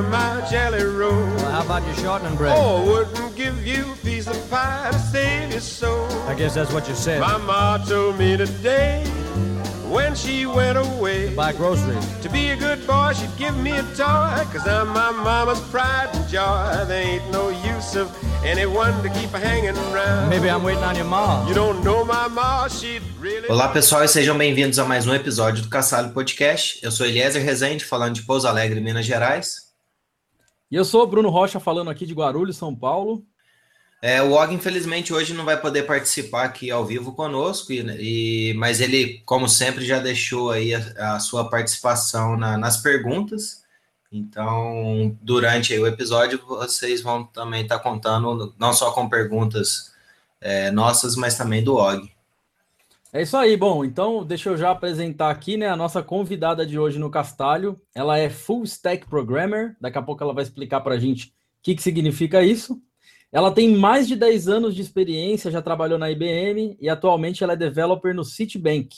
butter my jelly roll. Well, how about your shortening bread? Oh, wouldn't give you a piece of pie to save your soul. I guess that's what you said. My ma told me today when she went away. Buy groceries. To be a good boy, she'd give me a toy. Cause I'm my mama's pride and joy. There ain't no use of anyone to keep hanging around. Maybe I'm waiting on your mom. You don't know my ma, she'd really. Olá pessoal e sejam bem-vindos a mais um episódio do Caçalho Podcast. Eu sou Eliezer Rezende, falando de Pouso Alegre, Minas Gerais. E eu sou o Bruno Rocha, falando aqui de Guarulhos, São Paulo. É, o Og, infelizmente, hoje não vai poder participar aqui ao vivo conosco, e, e mas ele, como sempre, já deixou aí a, a sua participação na, nas perguntas. Então, durante o episódio, vocês vão também estar contando, não só com perguntas é, nossas, mas também do Og. É isso aí, bom, então deixa eu já apresentar aqui, né, a nossa convidada de hoje no Castalho. Ela é Full Stack Programmer, daqui a pouco ela vai explicar para a gente o que, que significa isso. Ela tem mais de 10 anos de experiência, já trabalhou na IBM e atualmente ela é developer no Citibank.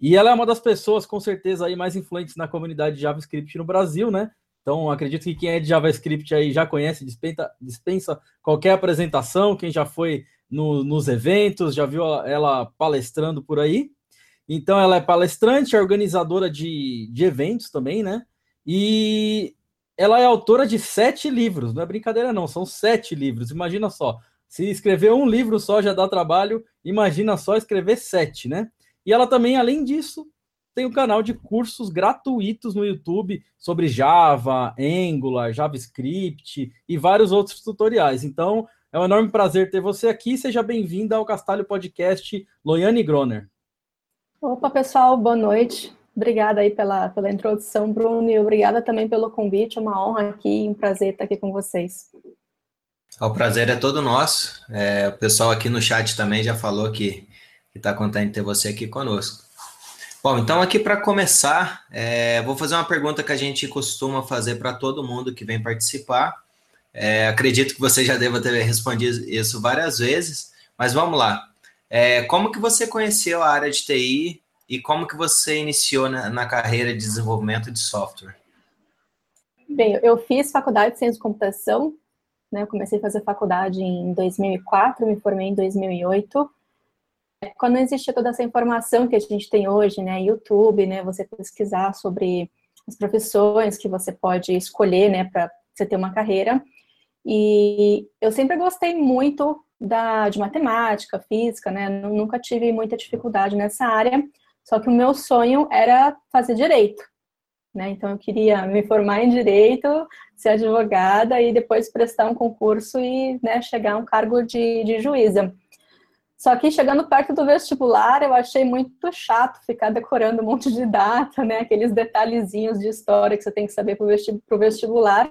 E ela é uma das pessoas, com certeza, aí mais influentes na comunidade de JavaScript no Brasil, né? Então, acredito que quem é de JavaScript aí já conhece, dispensa, dispensa qualquer apresentação, quem já foi no, nos eventos, já viu ela palestrando por aí. Então, ela é palestrante, organizadora de, de eventos também, né? E ela é autora de sete livros, não é brincadeira, não, são sete livros. Imagina só, se escrever um livro só já dá trabalho, imagina só escrever sete, né? E ela também, além disso, tem um canal de cursos gratuitos no YouTube sobre Java, Angular, JavaScript e vários outros tutoriais. Então, é um enorme prazer ter você aqui. Seja bem-vinda ao Castalho Podcast, Loiane Groner. Opa, pessoal, boa noite. Obrigada aí pela, pela introdução, Bruno, e obrigada também pelo convite. É uma honra aqui, um prazer estar aqui com vocês. O prazer é todo nosso. É, o pessoal aqui no chat também já falou que está contente de ter você aqui conosco. Bom, então aqui para começar, é, vou fazer uma pergunta que a gente costuma fazer para todo mundo que vem participar. É, acredito que você já deva ter respondido isso várias vezes, mas vamos lá. É, como que você conheceu a área de TI e como que você iniciou na, na carreira de desenvolvimento de software? Bem, eu fiz faculdade de ciência de computação, né? Eu comecei a fazer faculdade em 2004, me formei em 2008. Quando existia toda essa informação que a gente tem hoje, né, YouTube, né, você pesquisar sobre as profissões que você pode escolher, né, para você ter uma carreira. E eu sempre gostei muito da, de matemática, física, né, nunca tive muita dificuldade nessa área. Só que o meu sonho era fazer direito. Né? Então, eu queria me formar em direito, ser advogada e depois prestar um concurso e né, chegar a um cargo de, de juíza. Só que chegando perto do vestibular, eu achei muito chato ficar decorando um monte de data, né? Aqueles detalhezinhos de história que você tem que saber para o vestibular.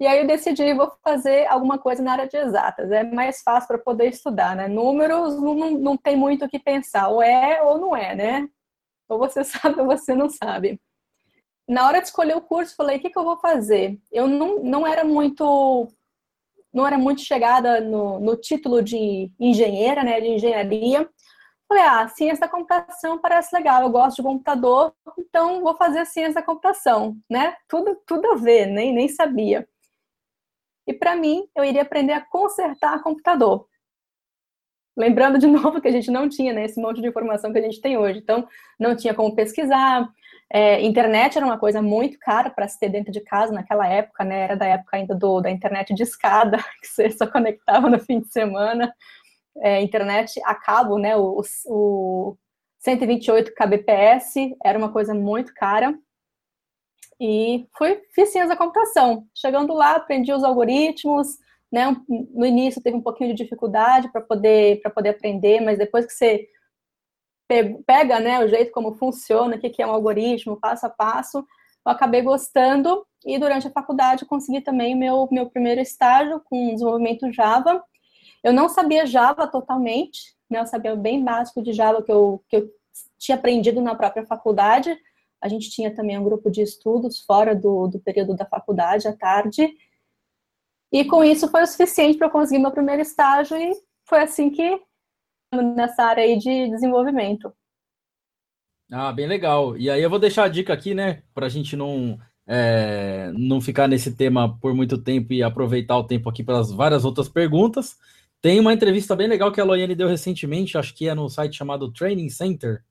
E aí eu decidi, vou fazer alguma coisa na área de exatas. É mais fácil para poder estudar, né? Números não, não tem muito o que pensar, ou é ou não é, né? Ou você sabe ou você não sabe. Na hora de escolher o curso, falei, o que, que eu vou fazer? Eu não, não era muito não era muito chegada no, no título de engenheira, né, de engenharia. Falei, ah, ciência da computação parece legal, eu gosto de computador, então vou fazer ciência da computação, né? Tudo, tudo a ver, nem, nem sabia. E para mim, eu iria aprender a consertar computador. Lembrando de novo que a gente não tinha né, esse monte de informação que a gente tem hoje. Então, não tinha como pesquisar. É, internet era uma coisa muito cara para se ter dentro de casa naquela época, né? Era da época ainda do, da internet de escada, que você só conectava no fim de semana. É, internet a cabo, né? O, o 128 kbps era uma coisa muito cara. E fui, fiz ciência da computação. Chegando lá, aprendi os algoritmos, né? No início teve um pouquinho de dificuldade para poder, poder aprender, mas depois que você pega né, o jeito como funciona, o que é um algoritmo, passo a passo, eu acabei gostando e durante a faculdade consegui também meu, meu primeiro estágio com desenvolvimento Java. Eu não sabia Java totalmente, né, eu sabia bem básico de Java que eu, que eu tinha aprendido na própria faculdade, a gente tinha também um grupo de estudos fora do, do período da faculdade, à tarde. E com isso foi o suficiente para eu conseguir meu primeiro estágio e foi assim que nessa área aí de desenvolvimento. Ah, bem legal. E aí eu vou deixar a dica aqui, né, para a gente não é, não ficar nesse tema por muito tempo e aproveitar o tempo aqui para as várias outras perguntas. Tem uma entrevista bem legal que a Loiane deu recentemente, acho que é no site chamado Training Center,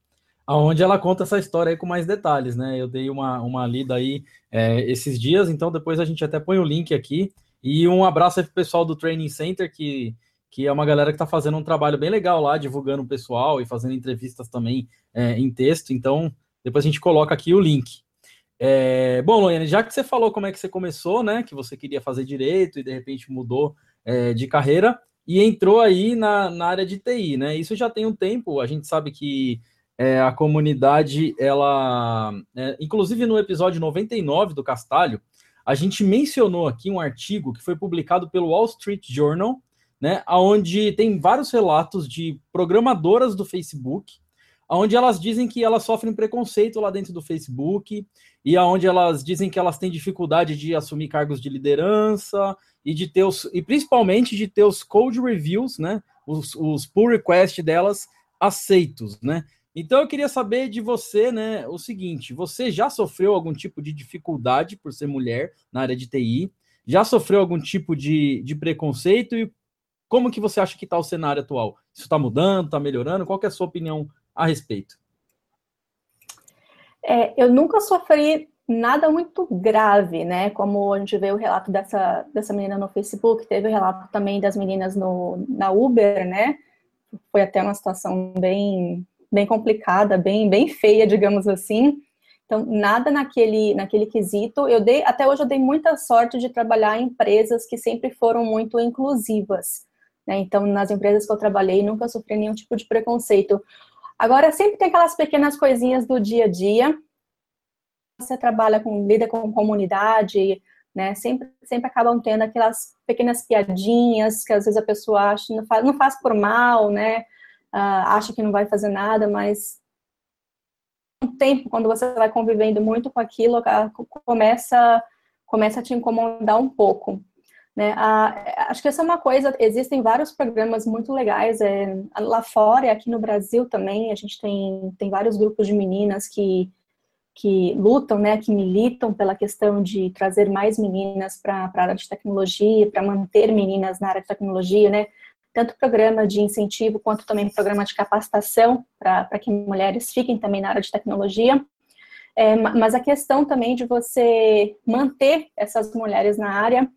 onde ela conta essa história aí com mais detalhes, né? Eu dei uma, uma lida aí é, esses dias, então depois a gente até põe o link aqui. E um abraço aí pro pessoal do Training Center, que, que é uma galera que está fazendo um trabalho bem legal lá, divulgando o pessoal e fazendo entrevistas também é, em texto. Então, depois a gente coloca aqui o link. É, bom, Loiane, já que você falou como é que você começou, né? Que você queria fazer direito e de repente mudou é, de carreira e entrou aí na, na área de TI, né? Isso já tem um tempo, a gente sabe que é, a comunidade, ela. É, inclusive no episódio 99 do Castalho, a gente mencionou aqui um artigo que foi publicado pelo Wall Street Journal, né? Onde tem vários relatos de programadoras do Facebook, onde elas dizem que elas sofrem preconceito lá dentro do Facebook, e aonde elas dizem que elas têm dificuldade de assumir cargos de liderança e de ter os, e principalmente de ter os code reviews, né? Os, os pull request delas aceitos, né? Então eu queria saber de você, né, o seguinte: você já sofreu algum tipo de dificuldade por ser mulher na área de TI? Já sofreu algum tipo de, de preconceito? E como que você acha que está o cenário atual? Isso está mudando, está melhorando? Qual é a sua opinião a respeito? É, eu nunca sofri nada muito grave, né? Como a gente vê o relato dessa, dessa menina no Facebook, teve o relato também das meninas no, na Uber, né? Foi até uma situação bem, bem complicada, bem, bem feia, digamos assim. Então, nada naquele, naquele quesito. Eu dei, até hoje eu dei muita sorte de trabalhar em empresas que sempre foram muito inclusivas. Né? Então, nas empresas que eu trabalhei, nunca sofri nenhum tipo de preconceito. Agora, sempre tem aquelas pequenas coisinhas do dia a dia. Você trabalha com, lida com comunidade, né? Sempre, sempre acabam tendo aquelas pequenas piadinhas que às vezes a pessoa acha, não faz, não faz por mal, né? Uh, acha que não vai fazer nada, mas um tempo, quando você vai convivendo muito com aquilo, começa, começa a te incomodar um pouco. Né? A, acho que essa é uma coisa, existem vários programas muito legais é, lá fora e aqui no Brasil também, a gente tem, tem vários grupos de meninas que, que lutam, né, que militam pela questão de trazer mais meninas para a área de tecnologia, para manter meninas na área de tecnologia, né, tanto programa de incentivo quanto também programa de capacitação para que mulheres fiquem também na área de tecnologia. É, mas a questão também de você manter essas mulheres na área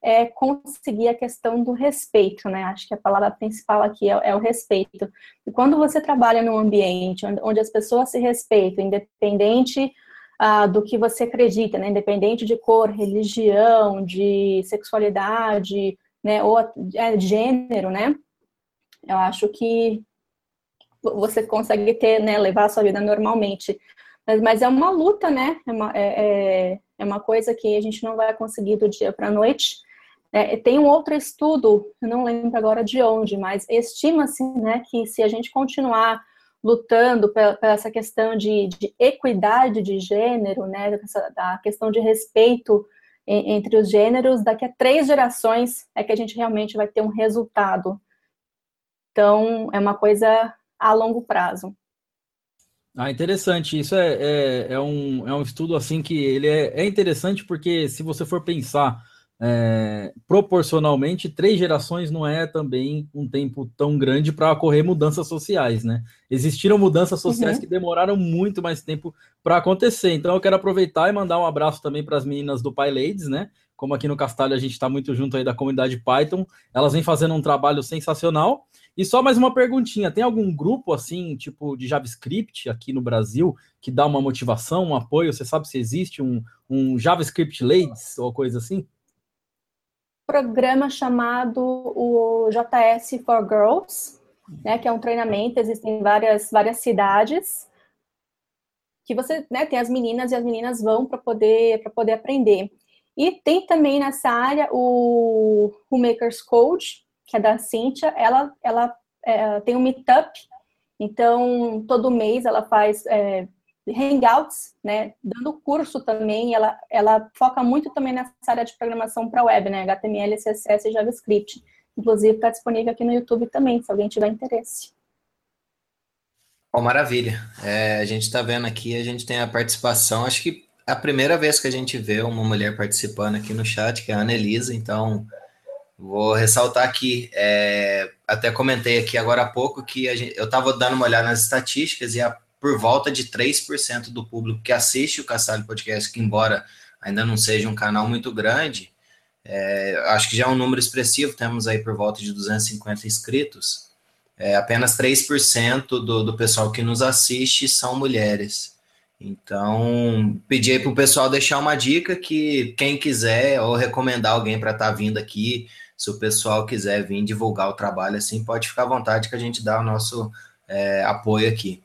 é conseguir a questão do respeito, né? Acho que a palavra principal aqui é, é o respeito. E quando você trabalha num ambiente onde, onde as pessoas se respeitam, independente ah, do que você acredita, né? Independente de cor, religião, de sexualidade, né? Ou é, gênero, né? Eu acho que você consegue ter, né? Levar a sua vida normalmente. Mas, mas é uma luta, né? É uma, é, é, é uma coisa que a gente não vai conseguir do dia para a noite. É, tem um outro estudo, eu não lembro agora de onde, mas estima-se né, que se a gente continuar lutando pela essa questão de, de, equidade de gênero, né, essa, questão de respeito entre os gêneros, daqui a três gerações é que a gente realmente vai ter um resultado. Então, é uma coisa a longo prazo. Ah, interessante. Isso é, é, é, um, é um estudo assim que ele é, é interessante porque se você for pensar é, proporcionalmente, três gerações não é também um tempo tão grande para ocorrer mudanças sociais, né? Existiram mudanças sociais uhum. que demoraram muito mais tempo para acontecer. Então eu quero aproveitar e mandar um abraço também para as meninas do PyLadies, né? Como aqui no Castalho a gente está muito junto aí da comunidade Python, elas vêm fazendo um trabalho sensacional. E só mais uma perguntinha: tem algum grupo assim, tipo de JavaScript aqui no Brasil, que dá uma motivação, um apoio? Você sabe se existe um, um JavaScript Ladies ou coisa assim? Programa chamado o JS for Girls, né, que é um treinamento, existem várias, várias cidades que você, né, tem as meninas e as meninas vão para poder poder aprender. E tem também nessa área o, Makers Code, que é da Cíntia, ela ela é, tem um meetup, então todo mês ela faz é, Hangouts, né, dando curso também, ela, ela foca muito também nessa área de programação para web, né, HTML, CSS e JavaScript. Inclusive, está disponível aqui no YouTube também, se alguém tiver interesse. Oh, maravilha. É, a gente está vendo aqui, a gente tem a participação, acho que a primeira vez que a gente vê uma mulher participando aqui no chat, que é a Anelisa, então vou ressaltar aqui, é, até comentei aqui agora há pouco que gente, eu estava dando uma olhada nas estatísticas e a, por volta de 3% do público que assiste o Castalho Podcast, que embora ainda não seja um canal muito grande, é, acho que já é um número expressivo, temos aí por volta de 250 inscritos, é, apenas 3% do, do pessoal que nos assiste são mulheres. Então, pedi aí para o pessoal deixar uma dica que quem quiser ou recomendar alguém para estar tá vindo aqui, se o pessoal quiser vir divulgar o trabalho assim, pode ficar à vontade que a gente dá o nosso é, apoio aqui.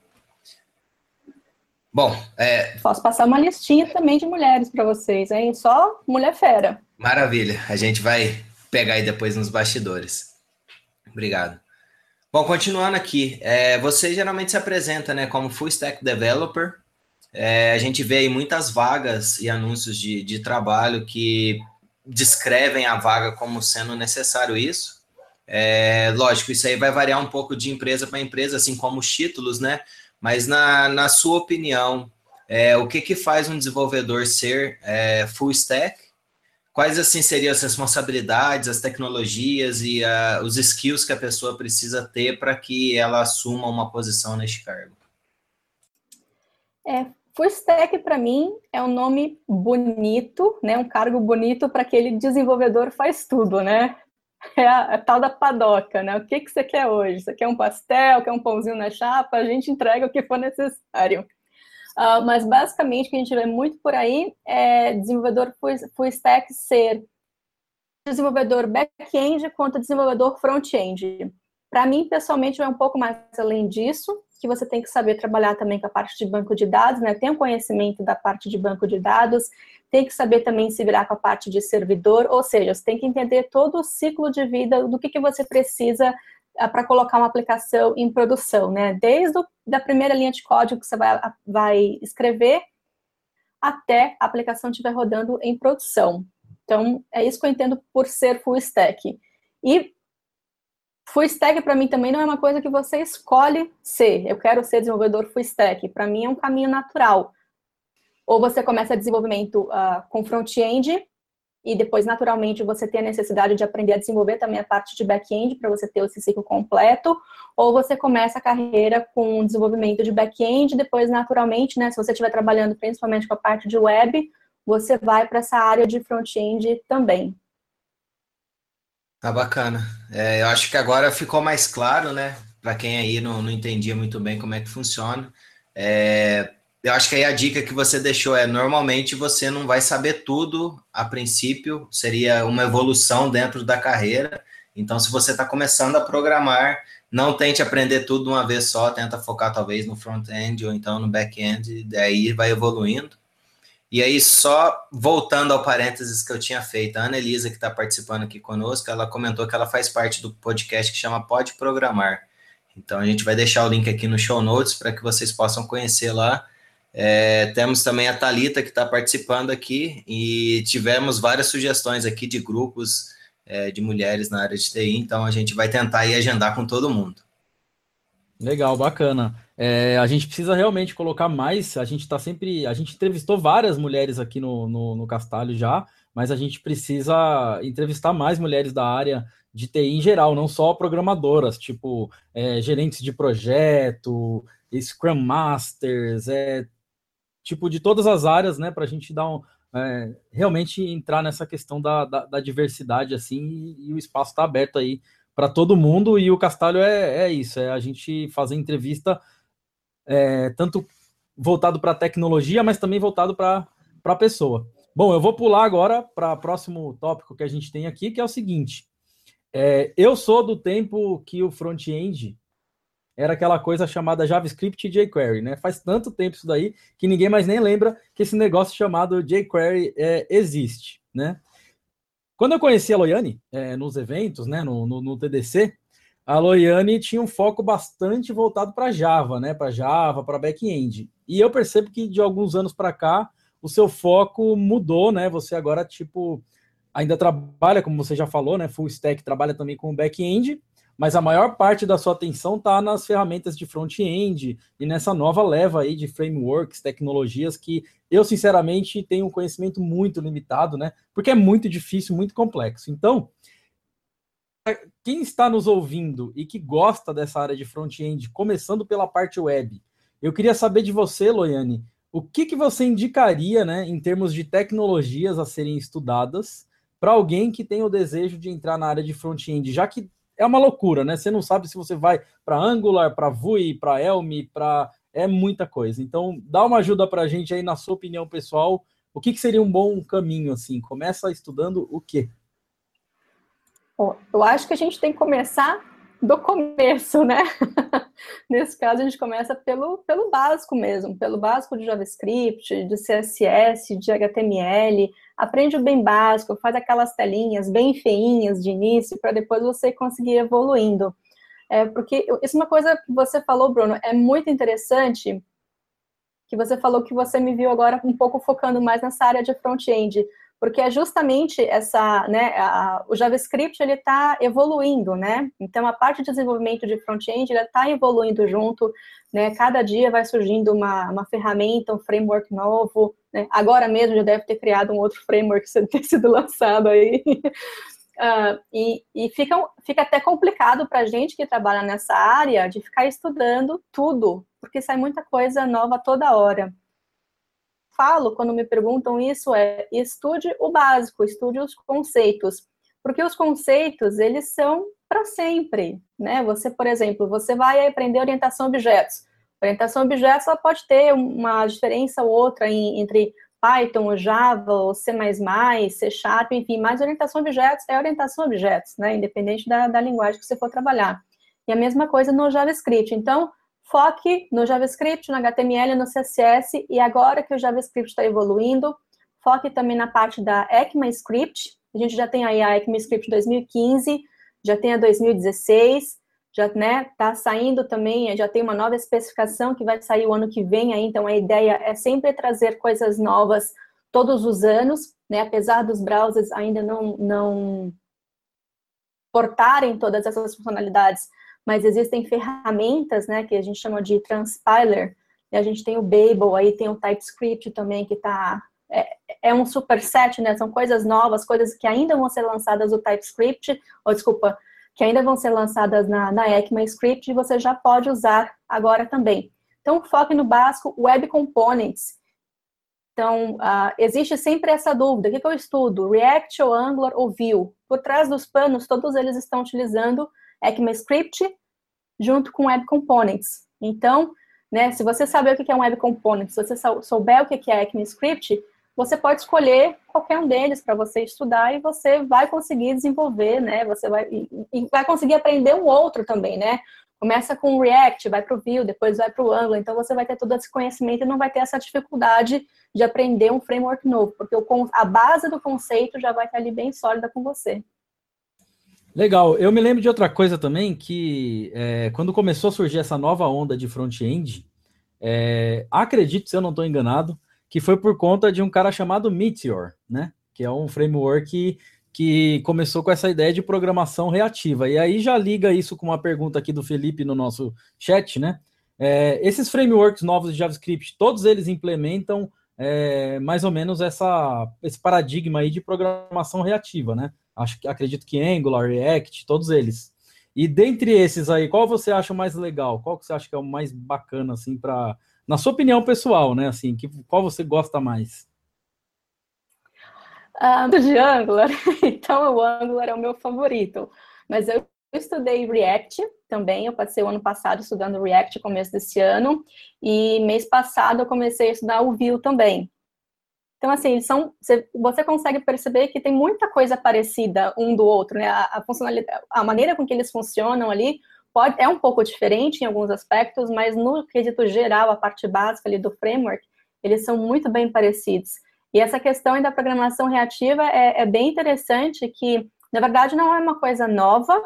Bom, é... posso passar uma listinha também de mulheres para vocês, hein? Só mulher fera. Maravilha, a gente vai pegar aí depois nos bastidores. Obrigado. Bom, continuando aqui, é, você geralmente se apresenta né, como Full Stack Developer. É, a gente vê aí muitas vagas e anúncios de, de trabalho que descrevem a vaga como sendo necessário isso. É, lógico, isso aí vai variar um pouco de empresa para empresa, assim como os títulos, né? Mas na, na sua opinião, é, o que, que faz um desenvolvedor ser é, full stack? Quais assim seriam as responsabilidades, as tecnologias e uh, os skills que a pessoa precisa ter para que ela assuma uma posição neste cargo? É, Full stack, para mim, é um nome bonito, né? Um cargo bonito para aquele desenvolvedor faz tudo, né? É a, a, tal da padoca, né? O que, que você quer hoje? Você quer um pastel, quer um pãozinho na chapa? A gente entrega o que for necessário. Uh, mas, basicamente, o que a gente vê muito por aí é desenvolvedor full, stack ser desenvolvedor back-end quanto desenvolvedor front-end. Para mim, pessoalmente, vai um pouco mais além disso, que você tem que saber trabalhar também com a parte de banco de dados, né? Tem um conhecimento da parte de banco de dados, tem que saber também se virar com a parte de servidor, ou seja, você tem que entender todo o ciclo de vida do que, que você precisa ah, para colocar uma aplicação em produção, né? Desde a primeira linha de código que você vai, vai escrever até a aplicação estiver rodando em produção. Então, é isso que eu entendo por ser full stack. E Full stack para mim também não é uma coisa que você escolhe ser. Eu quero ser desenvolvedor full stack. Para mim é um caminho natural. Ou você começa desenvolvimento uh, com front-end e depois naturalmente você tem a necessidade de aprender a desenvolver também a parte de back-end para você ter esse ciclo completo, ou você começa a carreira com desenvolvimento de back-end, depois naturalmente, né, se você estiver trabalhando principalmente com a parte de web, você vai para essa área de front-end também. Tá bacana. É, eu acho que agora ficou mais claro, né? Para quem aí não, não entendia muito bem como é que funciona. É, eu acho que aí a dica que você deixou é: normalmente você não vai saber tudo a princípio, seria uma evolução dentro da carreira. Então, se você está começando a programar, não tente aprender tudo de uma vez só, tenta focar talvez no front-end ou então no back-end, daí vai evoluindo. E aí, só voltando ao parênteses que eu tinha feito, a Ana Elisa, que está participando aqui conosco, ela comentou que ela faz parte do podcast que chama Pode Programar. Então, a gente vai deixar o link aqui no show notes para que vocês possam conhecer lá. É, temos também a Talita que está participando aqui e tivemos várias sugestões aqui de grupos é, de mulheres na área de TI, então a gente vai tentar ir agendar com todo mundo. Legal, bacana. É, a gente precisa realmente colocar mais. A gente está sempre. A gente entrevistou várias mulheres aqui no, no, no, Castalho já, mas a gente precisa entrevistar mais mulheres da área de TI em geral, não só programadoras, tipo é, gerentes de projeto, Scrum Masters, é, tipo de todas as áreas, né, para a gente dar um, é, realmente entrar nessa questão da, da, da diversidade assim e, e o espaço está aberto aí para todo mundo e o Castalho é, é isso, é a gente fazer entrevista é, tanto voltado para tecnologia, mas também voltado para a pessoa. Bom, eu vou pular agora para o próximo tópico que a gente tem aqui, que é o seguinte. É, eu sou do tempo que o front-end era aquela coisa chamada JavaScript jQuery, né? Faz tanto tempo isso daí que ninguém mais nem lembra que esse negócio chamado jQuery é, existe, né? Quando eu conheci a Loiane é, nos eventos, né, no, no, no TDC, a Loiane tinha um foco bastante voltado para Java, né? Para Java, para back-end. E eu percebo que de alguns anos para cá o seu foco mudou, né? Você agora tipo ainda trabalha, como você já falou, né? Full stack trabalha também com back-end, mas a maior parte da sua atenção está nas ferramentas de front-end e nessa nova leva aí de frameworks, tecnologias que eu, sinceramente, tenho um conhecimento muito limitado, né? Porque é muito difícil, muito complexo. Então, quem está nos ouvindo e que gosta dessa área de front-end, começando pela parte web, eu queria saber de você, Loiane, o que, que você indicaria, né, em termos de tecnologias a serem estudadas para alguém que tem o desejo de entrar na área de front-end, já que é uma loucura, né? Você não sabe se você vai para Angular, para Vue, para Elm, para é muita coisa. Então, dá uma ajuda para a gente aí na sua opinião pessoal. O que, que seria um bom caminho assim? Começa estudando o quê? Eu acho que a gente tem que começar do começo, né? Nesse caso, a gente começa pelo, pelo básico mesmo, pelo básico de JavaScript, de CSS, de HTML, aprende o bem básico, faz aquelas telinhas bem feinhas de início, para depois você conseguir evoluindo. É, porque isso é uma coisa que você falou, Bruno, é muito interessante, que você falou que você me viu agora um pouco focando mais nessa área de front-end porque é justamente essa, né, a, o JavaScript ele está evoluindo, né? Então a parte de desenvolvimento de front-end ela está evoluindo junto, né? Cada dia vai surgindo uma, uma ferramenta, um framework novo, né? Agora mesmo já deve ter criado um outro framework que ter sido lançado aí. Uh, e, e fica, fica até complicado para a gente que trabalha nessa área de ficar estudando tudo, porque sai muita coisa nova toda hora falo quando me perguntam isso é estude o básico, estude os conceitos, porque os conceitos eles são para sempre, né? Você, por exemplo, você vai aprender orientação a objetos. Orientação a objetos ela pode ter uma diferença ou outra em, entre Python, Java, C++, C Sharp, enfim, mas orientação a objetos é orientação a objetos, né? Independente da, da linguagem que você for trabalhar. E a mesma coisa no JavaScript. Então, foque no JavaScript, no HTML, no CSS, e agora que o JavaScript está evoluindo, foque também na parte da ECMAScript. A gente já tem aí a ECMAScript 2015, já tem a 2016, já né, tá saindo também, já tem uma nova especificação que vai sair o ano que vem aí, então a ideia é sempre trazer coisas novas todos os anos, né, apesar dos browsers ainda não, não portarem todas essas funcionalidades mas existem ferramentas, né, que a gente chama de transpiler, e a gente tem o Babel, aí tem o TypeScript também, que tá, é, é um superset, né, são coisas novas, coisas que ainda vão ser lançadas no TypeScript, ou desculpa, que ainda vão ser lançadas na, na ECMAScript, e você já pode usar agora também. Então, foque no básico Web Components. Então, uh, existe sempre essa dúvida, o que, que eu estudo, React ou Angular ou Vue? Por trás dos panos, todos eles estão utilizando ECMAScript junto com Web Components. Então, né, se você saber o que é um Web Component, se você souber o que é ECMAScript, você pode escolher qualquer um deles para você estudar e você vai conseguir desenvolver, né? Você vai e, vai conseguir aprender um outro também, né? Começa com o React, vai para o Vue, depois vai para o Angular, então você vai ter todo esse conhecimento e não vai ter essa dificuldade de aprender um framework novo, porque a base do conceito já vai estar ali bem sólida com você. Legal. Eu me lembro de outra coisa também, que é, quando começou a surgir essa nova onda de front-end, é, acredito, se eu não estou enganado, que foi por conta de um cara chamado Meteor, né? Que é um framework que começou com essa ideia de programação reativa. E aí já liga isso com uma pergunta aqui do Felipe no nosso chat, né? É, esses frameworks novos de JavaScript, todos eles implementam é, mais ou menos essa, esse paradigma aí de programação reativa, né? Acho que acredito que Angular, React, todos eles. E dentre esses aí, qual você acha mais legal? Qual que você acha que é o mais bacana assim para na sua opinião pessoal, né? Assim, que qual você gosta mais? Um, de Angular, então o Angular é o meu favorito. Mas eu estudei React também, eu passei o ano passado estudando React, começo desse ano, e mês passado eu comecei a estudar o Vue também. Então, assim, são, você, consegue perceber que tem muita coisa parecida um do outro, né? A, a, funcionalidade, a maneira com que eles funcionam ali pode, é um pouco diferente em alguns aspectos, mas no quesito geral, a parte básica ali do framework, eles são muito bem parecidos. E essa questão da programação reativa é, é bem interessante, que, na verdade, não é uma coisa nova,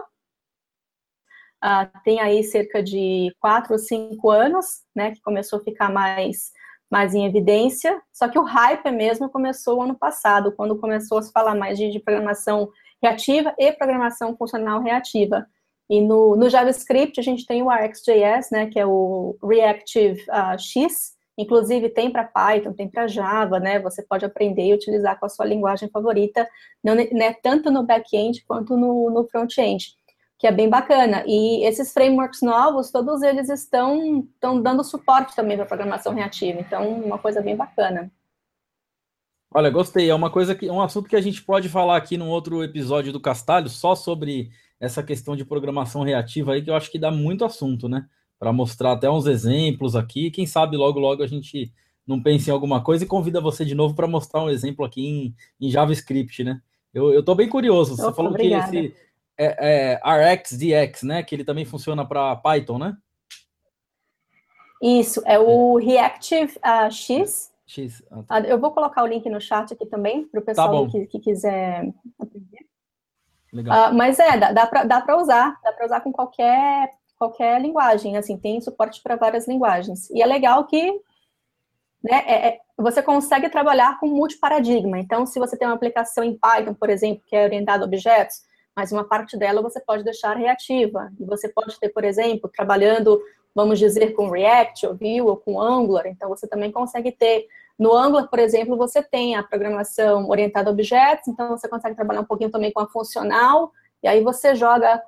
uh, tem aí cerca de quatro ou cinco anos, né, que começou a ficar mais mais em evidência, só que o hype mesmo começou ano passado, quando começou a se falar mais de, de programação reativa e programação funcional reativa. E no, no JavaScript a gente tem o RxJS, né, que é o Reactive uh, X, inclusive tem para Python, tem para Java, né, você pode aprender e utilizar com a sua linguagem favorita, não, né, tanto no back-end quanto no, no front-end, que é bem bacana. E esses frameworks novos, todos eles estão, estão dando suporte também para programação reativa, então uma coisa bem bacana. Olha, gostei. É uma coisa que um assunto que a gente pode falar aqui num outro episódio do Castalho, só sobre essa questão de programação reativa aí, que eu acho que dá muito assunto, né? Para mostrar até uns exemplos aqui. Quem sabe logo, logo a gente não pensa em alguma coisa e convida você de novo para mostrar um exemplo aqui em, em, JavaScript, né? Eu, estou bem curioso. Você Opa, falou obrigada. que esse é, é RxDX, né? Que ele também funciona para Python, né? Isso, é o é. Reactive uh, X. X. Ah, tá. Eu vou colocar o link no chat aqui também, para o tá pessoal tá que, que quiser aprender. Uh, mas é, dá, dá para usar, dá para usar com qualquer, qualquer linguagem, assim, tem suporte para várias linguagens. E é legal que né, é, é, você consegue trabalhar com multiparadigma. Então, se você tem uma aplicação em Python, por exemplo, que é orientada a objetos, mas uma parte dela você pode deixar reativa. E você pode ter, por exemplo, trabalhando, vamos dizer, com React, ou Vue, ou com Angular. Então, você também consegue ter no Angular, por exemplo, você tem a programação orientada a objetos, então você consegue trabalhar um pouquinho também com a funcional, e aí você joga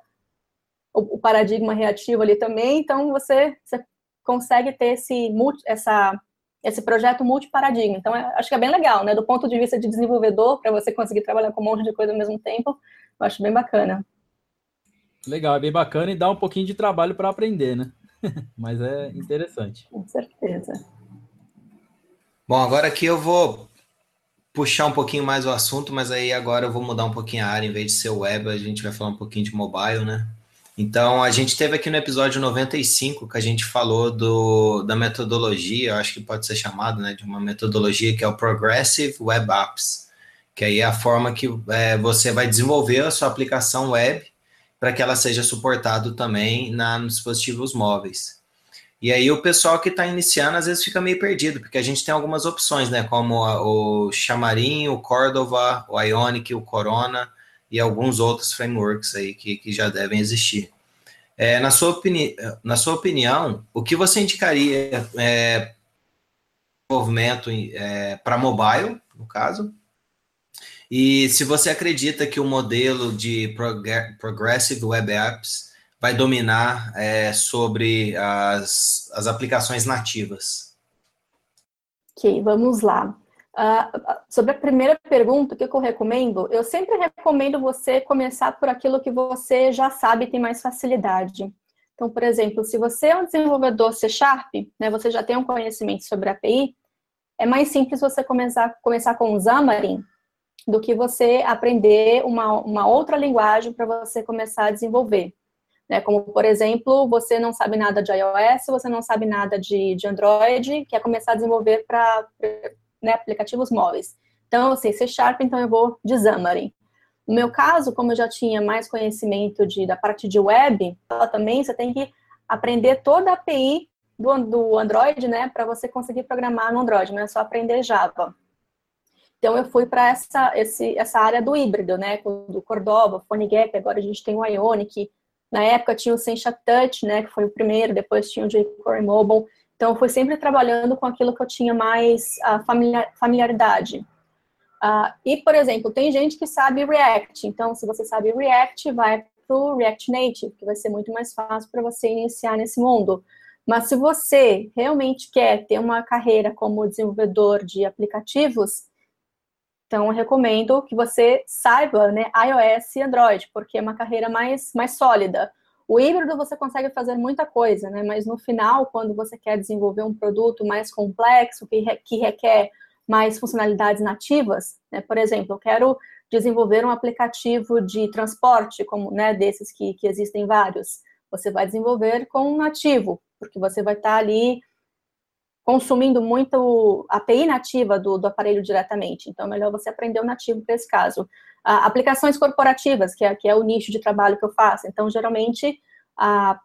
o, paradigma reativo ali também, então você, você consegue ter esse, essa, esse projeto multiparadigma. Então, é, acho que é bem legal, né? Do ponto de vista de desenvolvedor, para você conseguir trabalhar com um monte de coisa ao mesmo tempo, eu acho bem bacana. Legal, é bem bacana e dá um pouquinho de trabalho para aprender, né? Mas é interessante. Com certeza. Bom, agora aqui eu vou puxar um pouquinho mais o assunto, mas aí agora eu vou mudar um pouquinho a área, em vez de ser web, a gente vai falar um pouquinho de mobile, né? Então, a gente teve aqui no episódio 95 que a gente falou do, da metodologia, acho que pode ser chamado né, de uma metodologia que é o Progressive Web Apps, que aí é a forma que é, você vai desenvolver a sua aplicação web para que ela seja suportada também na, nos dispositivos móveis. E aí o pessoal que está iniciando às vezes fica meio perdido, porque a gente tem algumas opções, né? Como a, o Xamarin, o Cordova, o Ionic, o Corona e alguns outros frameworks aí que, que já devem existir. É, na, sua opini na sua opinião, o que você indicaria é, desenvolvimento é, para mobile, no caso? E se você acredita que o modelo de Progressive Web Apps vai dominar é, sobre as, as aplicações nativas? Ok, vamos lá. Uh, sobre a primeira pergunta, o que eu recomendo? Eu sempre recomendo você começar por aquilo que você já sabe e tem mais facilidade. Então, por exemplo, se você é um desenvolvedor C Sharp, né, você já tem um conhecimento sobre API, é mais simples você começar, começar com o Xamarin do que você aprender uma, uma outra linguagem para você começar a desenvolver. Né? Como, por exemplo, você não sabe nada de iOS, você não sabe nada de, de Android, quer começar a desenvolver para né, aplicativos móveis. Então, assim, C Sharp, então eu vou de Xamarin. No meu caso, como eu já tinha mais conhecimento de, da parte de web, também você tem que aprender toda a API do, do Android, né, para você conseguir programar no Android, não é só aprender Java. Então eu fui para essa, essa área do híbrido, né, do Cordova, PhoneGap, agora a gente tem o Ionic, na época tinha o Sencha Touch, né, que foi o primeiro, depois tinha o jQuery Mobile. Então, foi sempre trabalhando com aquilo que eu tinha mais uh, familiar, familiaridade. Uh, e, por exemplo, tem gente que sabe React. Então, se você sabe React, vai para o React Native, que vai ser muito mais fácil para você iniciar nesse mundo. Mas se você realmente quer ter uma carreira como desenvolvedor de aplicativos, então, eu recomendo que você saiba né, iOS e Android, porque é uma carreira mais, mais sólida. O híbrido você consegue fazer muita coisa, né? Mas no final, quando você quer desenvolver um produto mais complexo, que, re, que requer mais funcionalidades nativas, né? Por exemplo, eu quero desenvolver um aplicativo de transporte, como né, desses que, que existem vários. Você vai desenvolver com um nativo, porque você vai estar ali consumindo muito API nativa do, do aparelho diretamente. Então, é melhor você aprender o nativo para esse caso. Ah, aplicações corporativas, que é, que é o nicho de trabalho que eu faço. Então, geralmente, ah,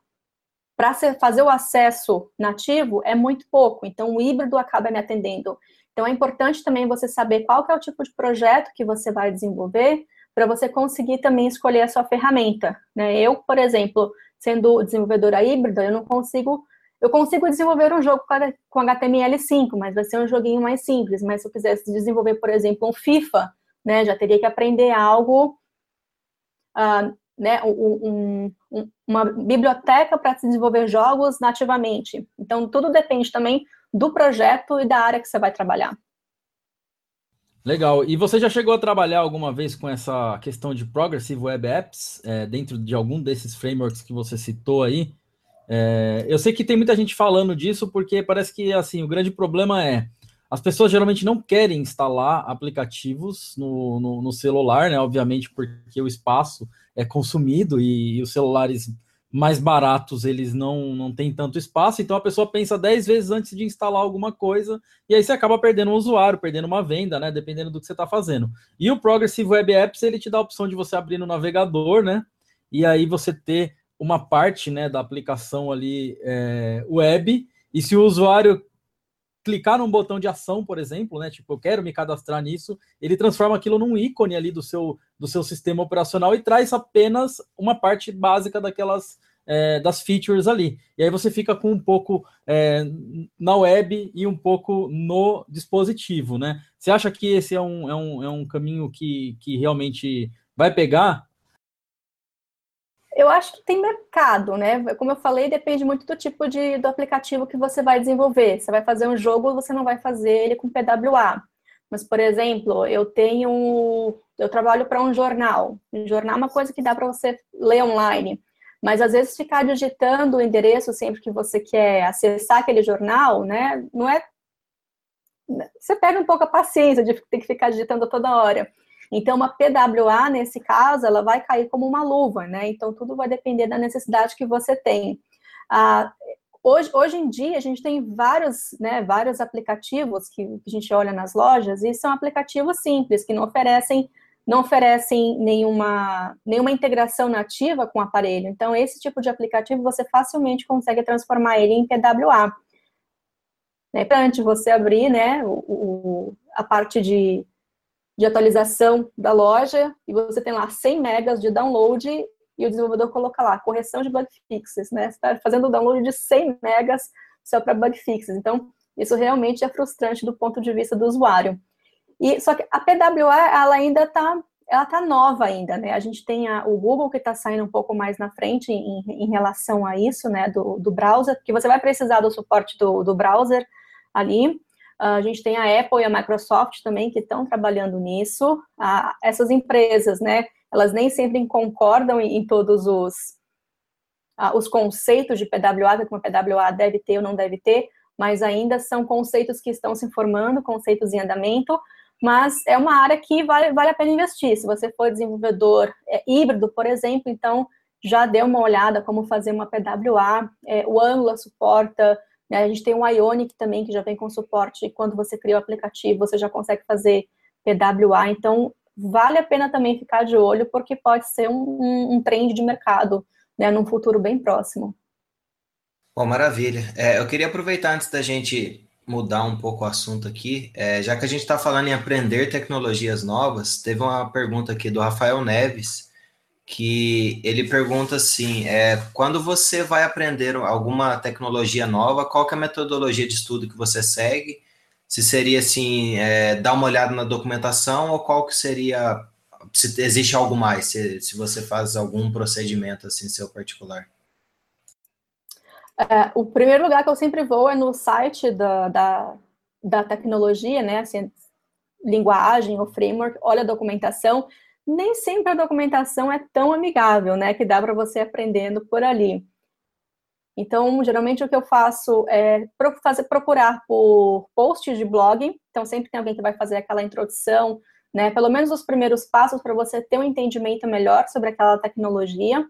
para fazer o acesso nativo é muito pouco. Então, o híbrido acaba me atendendo. Então, é importante também você saber qual é o tipo de projeto que você vai desenvolver, para você conseguir também escolher a sua ferramenta. Né? Eu, por exemplo, sendo desenvolvedora híbrida, eu não consigo. Eu consigo desenvolver um jogo com HTML5, mas vai ser um joguinho mais simples. Mas se eu quisesse desenvolver, por exemplo, um FIFA, né, já teria que aprender algo, uh, né, um, um, uma biblioteca para se desenvolver jogos nativamente. Então, tudo depende também do projeto e da área que você vai trabalhar. Legal. E você já chegou a trabalhar alguma vez com essa questão de Progressive Web Apps é, dentro de algum desses frameworks que você citou aí? É, eu sei que tem muita gente falando disso porque parece que assim o grande problema é as pessoas geralmente não querem instalar aplicativos no, no, no celular, né? Obviamente porque o espaço é consumido e, e os celulares mais baratos eles não, não têm tanto espaço, então a pessoa pensa 10 vezes antes de instalar alguma coisa, e aí você acaba perdendo um usuário, perdendo uma venda, né? Dependendo do que você está fazendo. E o Progressive Web Apps ele te dá a opção de você abrir no navegador, né? E aí você ter uma parte né, da aplicação ali é, web, e se o usuário clicar num botão de ação, por exemplo, né? Tipo, eu quero me cadastrar nisso, ele transforma aquilo num ícone ali do seu, do seu sistema operacional e traz apenas uma parte básica daquelas é, das features ali. E aí você fica com um pouco é, na web e um pouco no dispositivo, né? Você acha que esse é um, é um, é um caminho que, que realmente vai pegar? Eu acho que tem mercado, né? Como eu falei, depende muito do tipo de do aplicativo que você vai desenvolver. Você vai fazer um jogo, você não vai fazer ele com PWA. Mas, por exemplo, eu tenho, eu trabalho para um jornal. Um jornal é uma coisa que dá para você ler online. Mas às vezes ficar digitando o endereço sempre que você quer acessar aquele jornal, né? Não é. Você perde um pouco a paciência de ter que ficar digitando toda hora. Então, uma PWA, nesse caso, ela vai cair como uma luva, né? Então, tudo vai depender da necessidade que você tem. Ah, hoje, hoje em dia, a gente tem vários, né, vários aplicativos que, a gente olha nas lojas e são aplicativos simples, que não oferecem não oferecem nenhuma, nenhuma integração nativa com o aparelho. Então, esse tipo de aplicativo você facilmente consegue transformar ele em PWA. É importante você abrir né, o, o, a parte de, de atualização da loja e você tem lá 100 megas de download e o desenvolvedor coloca lá correção de bug fixes, né? Você está fazendo o download de 100 megas só para bug fixes. Então, isso realmente é frustrante do ponto de vista do usuário. E só que a PWA ela ainda está ela tá nova ainda, né? A gente tem a, o Google que está saindo um pouco mais na frente em, em relação a isso, né? Do, do browser, porque você vai precisar do suporte do, do browser ali. Uh, a gente tem a Apple e a Microsoft também que estão trabalhando nisso. Uh, essas empresas, né? Elas nem sempre concordam em, em todos os, uh, os conceitos de PWA, que uma PWA deve ter ou não deve ter, mas ainda são conceitos que estão se formando, conceitos em andamento, mas é uma área que vale, vale a pena investir. Se você for desenvolvedor é, híbrido, por exemplo, então já dê uma olhada como fazer uma PWA, é, o Angular suporta, a gente tem o Ionic também, que já vem com suporte, quando você cria o aplicativo, você já consegue fazer PWA, então vale a pena também ficar de olho, porque pode ser um, um, um trend de mercado, né, num futuro bem próximo. Bom, maravilha. É, eu queria aproveitar antes da gente mudar um pouco o assunto aqui. É, já que a gente está falando em aprender tecnologias novas, teve uma pergunta aqui do Rafael Neves, que ele pergunta assim: é, quando você vai aprender alguma tecnologia nova, qual é a metodologia de estudo que você segue? Se seria assim, é, dar uma olhada na documentação ou qual que seria, se existe algo mais, se, se você faz algum procedimento assim seu particular? É, o primeiro lugar que eu sempre vou é no site da, da, da tecnologia, né? Assim, linguagem ou framework, olha a documentação. Nem sempre a documentação é tão amigável, né? Que dá para você aprendendo por ali. Então, geralmente o que eu faço é fazer, procurar por posts de blog. Então, sempre tem alguém que vai fazer aquela introdução, né? Pelo menos os primeiros passos para você ter um entendimento melhor sobre aquela tecnologia.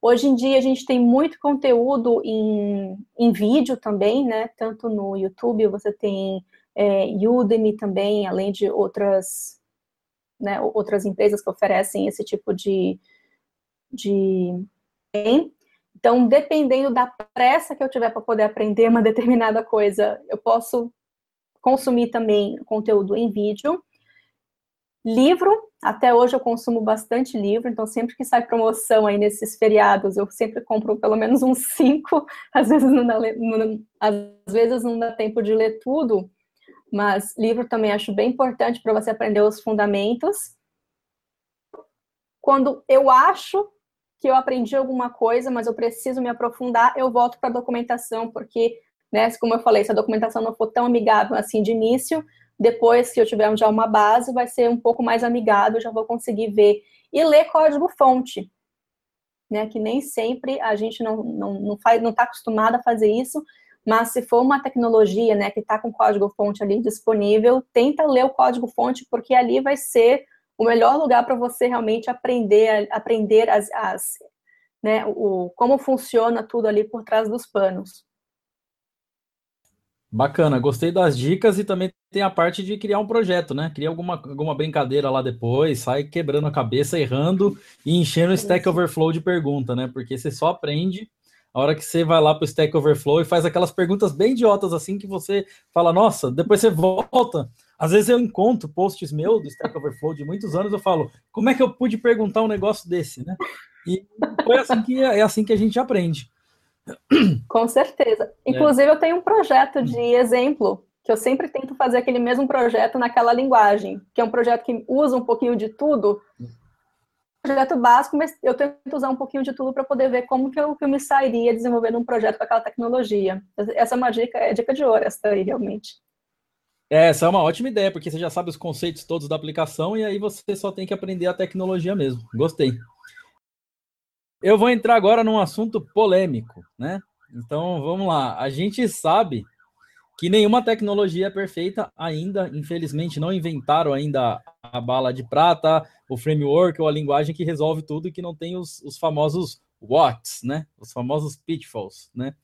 Hoje em dia a gente tem muito conteúdo em, em vídeo também, né? Tanto no YouTube, você tem é, Udemy também, além de outras, né, outras empresas que oferecem esse tipo de, de então, dependendo da pressa que eu tiver para poder aprender uma determinada coisa, eu posso consumir também conteúdo em vídeo. Livro, Até hoje eu consumo bastante livro, então sempre que sai promoção aí nesses feriados, eu sempre compro pelo menos uns cinco. Às vezes não dá, não, às vezes não dá tempo de ler tudo, mas livro também acho bem importante para você aprender os fundamentos. Quando eu acho que eu aprendi alguma coisa, mas eu preciso me aprofundar, eu volto para a documentação, porque, né, como eu falei, se a documentação não for tão amigável assim de início, depois que eu tiver já uma base, vai ser um pouco mais amigável, já vou conseguir ver. E ler código-fonte, né, que nem sempre a gente não, não, não faz, não está acostumado a fazer isso, mas se for uma tecnologia, né, que está com código-fonte ali disponível, tenta ler o código-fonte, porque ali vai ser o melhor lugar para você realmente aprender, aprender as, as né, o, como funciona tudo ali por trás dos panos. Bacana, gostei das dicas e também tem a parte de criar um projeto, né? Criar alguma, alguma brincadeira lá depois, sai quebrando a cabeça, errando e enchendo o Stack Overflow de pergunta, né? Porque você só aprende a hora que você vai lá para o Stack Overflow e faz aquelas perguntas bem idiotas assim que você fala, nossa, depois você volta. Às vezes eu encontro posts meus do Stack Overflow de muitos anos, eu falo, como é que eu pude perguntar um negócio desse, né? E foi assim que é assim que a gente aprende. Com certeza. É. Inclusive, é. eu tenho um projeto de exemplo, que eu sempre tento fazer aquele mesmo projeto naquela linguagem, que é um projeto que usa um pouquinho de tudo. Projeto básico, mas eu tento usar um pouquinho de tudo para poder ver como que eu, que eu me sairia desenvolvendo um projeto com aquela tecnologia. Essa é uma dica, é dica de ouro, essa aí, realmente. É, essa é uma ótima ideia, porque você já sabe os conceitos todos da aplicação e aí você só tem que aprender a tecnologia mesmo. Gostei. Eu vou entrar agora num assunto polêmico, né? Então vamos lá. A gente sabe que nenhuma tecnologia é perfeita ainda, infelizmente não inventaram ainda a bala de prata, o framework ou a linguagem que resolve tudo e que não tem os, os famosos whats, né? Os famosos pitfalls, né?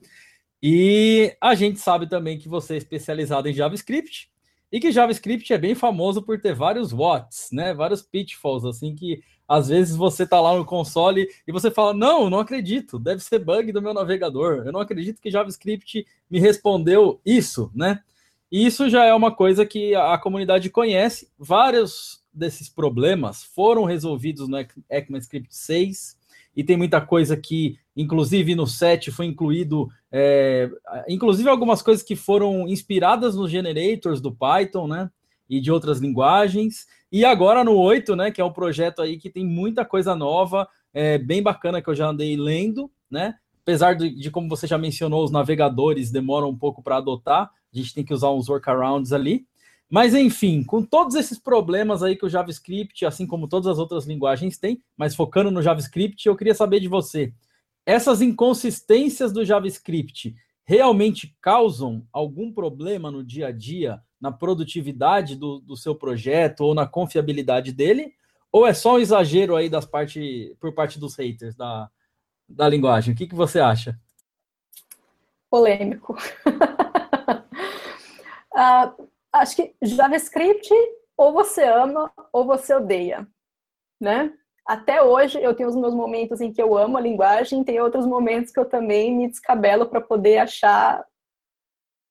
E a gente sabe também que você é especializado em JavaScript e que JavaScript é bem famoso por ter vários whats, né? Vários pitfalls, assim, que às vezes você tá lá no console e você fala: Não, não acredito, deve ser bug do meu navegador. Eu não acredito que JavaScript me respondeu isso, né? E isso já é uma coisa que a comunidade conhece. Vários desses problemas foram resolvidos no ECMAScript 6 e tem muita coisa que, inclusive no 7, foi incluído, é, inclusive algumas coisas que foram inspiradas nos generators do Python, né? E de outras linguagens. E agora no 8, né, que é um projeto aí que tem muita coisa nova, é, bem bacana que eu já andei lendo, né? Apesar de, de como você já mencionou, os navegadores demoram um pouco para adotar, a gente tem que usar uns workarounds ali. Mas enfim, com todos esses problemas aí que o JavaScript, assim como todas as outras linguagens têm, mas focando no JavaScript, eu queria saber de você. Essas inconsistências do JavaScript realmente causam algum problema no dia a dia na produtividade do, do seu projeto ou na confiabilidade dele? Ou é só um exagero aí das parte, por parte dos haters da, da linguagem? O que, que você acha? Polêmico. uh, acho que JavaScript ou você ama ou você odeia, né? Até hoje eu tenho os meus momentos em que eu amo a linguagem, tem outros momentos que eu também me descabelo para poder achar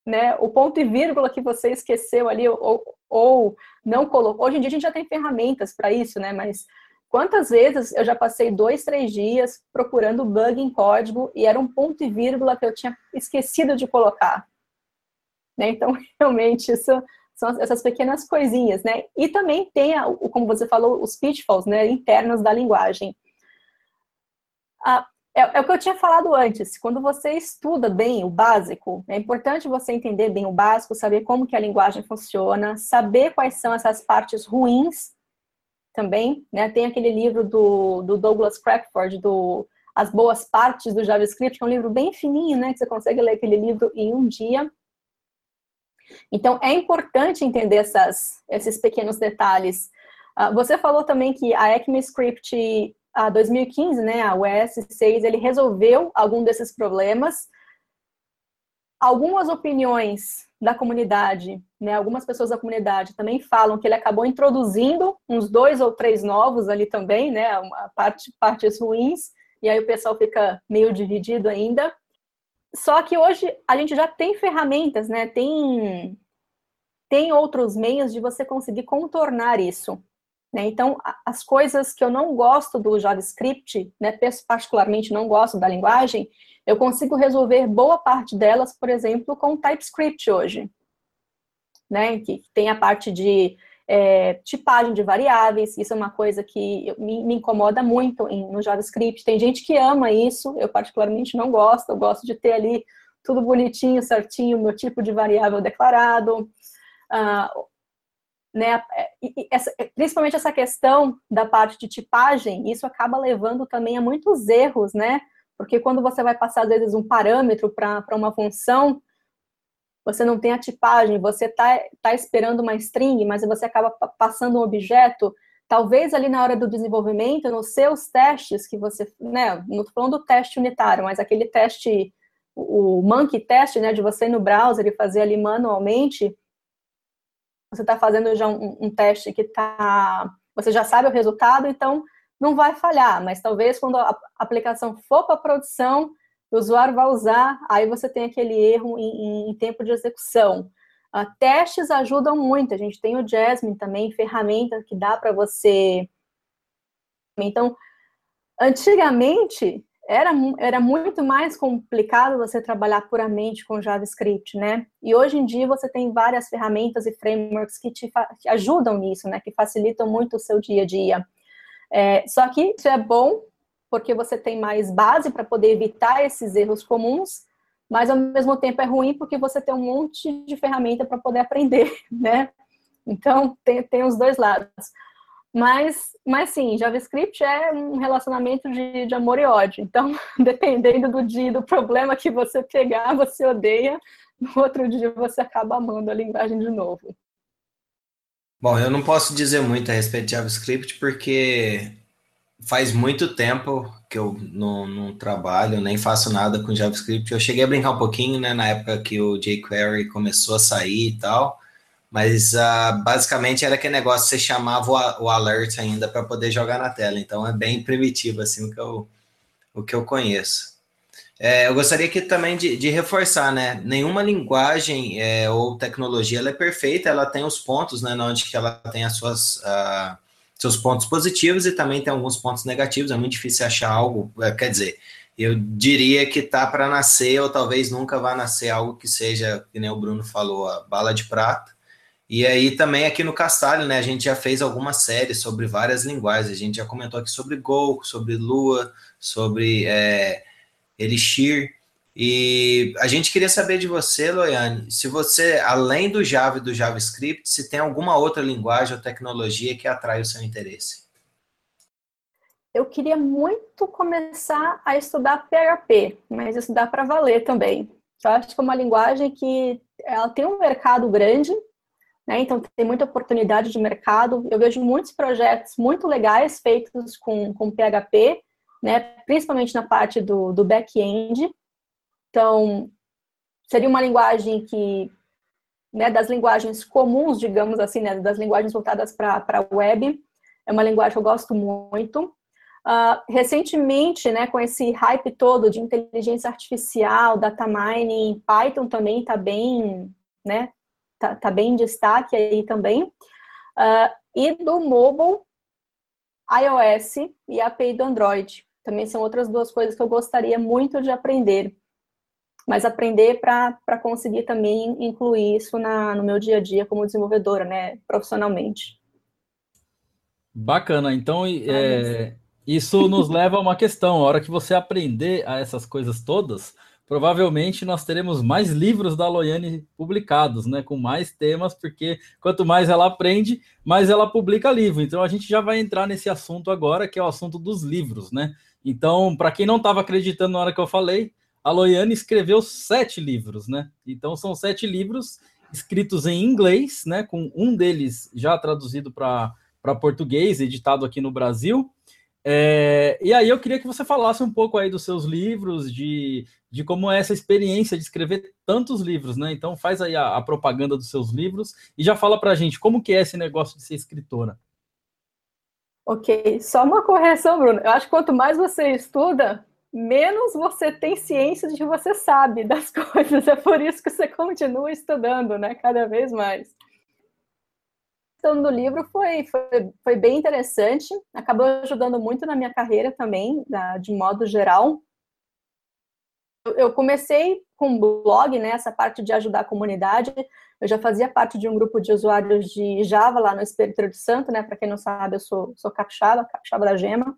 né, o ponto e vírgula que você esqueceu ali ou, ou não colocou. Hoje em dia a gente já tem ferramentas para isso, né? Mas quantas vezes eu já passei dois, três dias procurando bug em código e era um ponto e vírgula que eu tinha esquecido de colocar. Né? Então, realmente, isso são essas pequenas coisinhas, né? E também tem, como você falou, os pitfalls né, internos da linguagem. Ah, é, é, o que eu tinha falado antes. Quando você estuda bem o básico, é importante você entender bem o básico, saber como que a linguagem funciona, saber quais são essas partes ruins também. Né? Tem aquele livro do, do Douglas Crackford, do As Boas Partes do JavaScript, que é um livro bem fininho, né? Que você consegue ler aquele livro em um dia. Então, é importante entender essas, esses pequenos detalhes. Uh, você falou também que a ECMAScript a 2015, né, a US 6, ele resolveu algum desses problemas. Algumas opiniões da comunidade, né, algumas pessoas da comunidade também falam que ele acabou introduzindo uns dois ou três novos ali também, né, a parte, partes ruins, e aí o pessoal fica meio dividido ainda. Só que hoje a gente já tem ferramentas, né, tem, tem outros meios de você conseguir contornar isso. Né? Então, as coisas que eu não gosto do JavaScript, né, particularmente não gosto da linguagem, eu consigo resolver boa parte delas, por exemplo, com TypeScript hoje. Né, que tem a parte de é, tipagem de variáveis, isso é uma coisa que me, me incomoda muito em, no JavaScript. Tem gente que ama isso, eu particularmente não gosto, eu gosto de ter ali tudo bonitinho, certinho, meu tipo de variável declarado. Uh, né, essa, principalmente essa questão da parte de tipagem, isso acaba levando também a muitos erros, né? Porque quando você vai passar, às vezes, um parâmetro para uma função, você não tem a tipagem, você está tá esperando uma string, mas você acaba passando um objeto, talvez ali na hora do desenvolvimento, nos seus testes que você, né, não estou falando do teste unitário, mas aquele teste, o monkey test, né, de você ir no browser e fazer ali manualmente, você está fazendo já um, um teste que está, você já sabe o resultado, então não vai falhar, mas talvez quando a aplicação for para produção, o usuário vai usar, aí você tem aquele erro em, em tempo de execução. Uh, testes ajudam muito, a gente tem o Jasmine também, ferramenta que dá para você. Então, antigamente, era, era muito mais complicado você trabalhar puramente com JavaScript, né? E hoje em dia você tem várias ferramentas e frameworks que te que ajudam nisso, né? Que facilitam muito o seu dia a dia. É, só que isso é bom porque você tem mais base para poder evitar esses erros comuns, mas ao mesmo tempo é ruim porque você tem um monte de ferramenta para poder aprender, né? Então, tem, tem os dois lados. Mas, mas sim, JavaScript é um relacionamento de, de amor e ódio. Então, dependendo do dia, do problema que você pegar, você odeia, no outro dia você acaba amando a linguagem de novo. Bom, eu não posso dizer muito a respeito de JavaScript porque faz muito tempo que eu não, não, trabalho, nem faço nada com JavaScript. Eu cheguei a brincar um pouquinho, né, na época que o jQuery começou a sair e tal, mas uh, basicamente era aquele negócio, você chamava o, o alert ainda para poder jogar na tela, então é bem primitivo, assim, o que eu, o que eu conheço. É, eu gostaria aqui também de, de reforçar, né, nenhuma linguagem é, ou tecnologia ela é perfeita, ela tem os pontos, né, onde que ela tem as suas... Uh, seus pontos positivos e também tem alguns pontos negativos. É muito difícil achar algo, é, quer dizer, eu diria que tá para nascer ou talvez nunca vá nascer algo que seja, que nem o Bruno falou, a bala de prata. E aí também aqui no Castalho, né, a gente já fez algumas séries sobre várias linguagens. A gente já comentou aqui sobre Go, sobre Lua, sobre é, Elixir. E a gente queria saber de você, Loiane, se você, além do Java e do JavaScript, se tem alguma outra linguagem ou tecnologia que atrai o seu interesse. Eu queria muito começar a estudar PHP, mas estudar para valer também. Eu acho que é uma linguagem que ela tem um mercado grande, né? então tem muita oportunidade de mercado. Eu vejo muitos projetos muito legais feitos com, com PHP, né? principalmente na parte do, do back-end, então, seria uma linguagem que, né, das linguagens comuns, digamos assim, né, das linguagens voltadas para a web, é uma linguagem que eu gosto muito. Uh, recentemente, né, com esse hype todo de inteligência artificial, data mining, Python também está bem, né, tá, tá, bem em destaque aí também. Uh, e do mobile, iOS e a API do Android. Também são outras duas coisas que eu gostaria muito de aprender mas aprender para conseguir também incluir isso na, no meu dia a dia como desenvolvedora, né, profissionalmente. Bacana. Então, é, isso nos leva a uma questão. A hora que você aprender a essas coisas todas, provavelmente nós teremos mais livros da Loiane publicados, né? Com mais temas, porque quanto mais ela aprende, mais ela publica livro. Então a gente já vai entrar nesse assunto agora, que é o assunto dos livros, né? Então, para quem não estava acreditando na hora que eu falei, a Loiane escreveu sete livros, né? Então são sete livros escritos em inglês, né? Com um deles já traduzido para português, editado aqui no Brasil. É, e aí eu queria que você falasse um pouco aí dos seus livros, de, de como é essa experiência de escrever tantos livros, né? Então faz aí a, a propaganda dos seus livros e já fala para a gente como que é esse negócio de ser escritora. Ok, só uma correção, Bruno. Eu acho que quanto mais você estuda, menos você tem ciência de que você sabe das coisas. É por isso que você continua estudando, né? Cada vez mais. questão do livro foi, foi, foi bem interessante, acabou ajudando muito na minha carreira também, de modo geral. Eu comecei com blog, né, essa parte de ajudar a comunidade. Eu já fazia parte de um grupo de usuários de Java lá no Espírito Santo, né? Para quem não sabe, eu sou, sou capixaba, capixaba da Gema.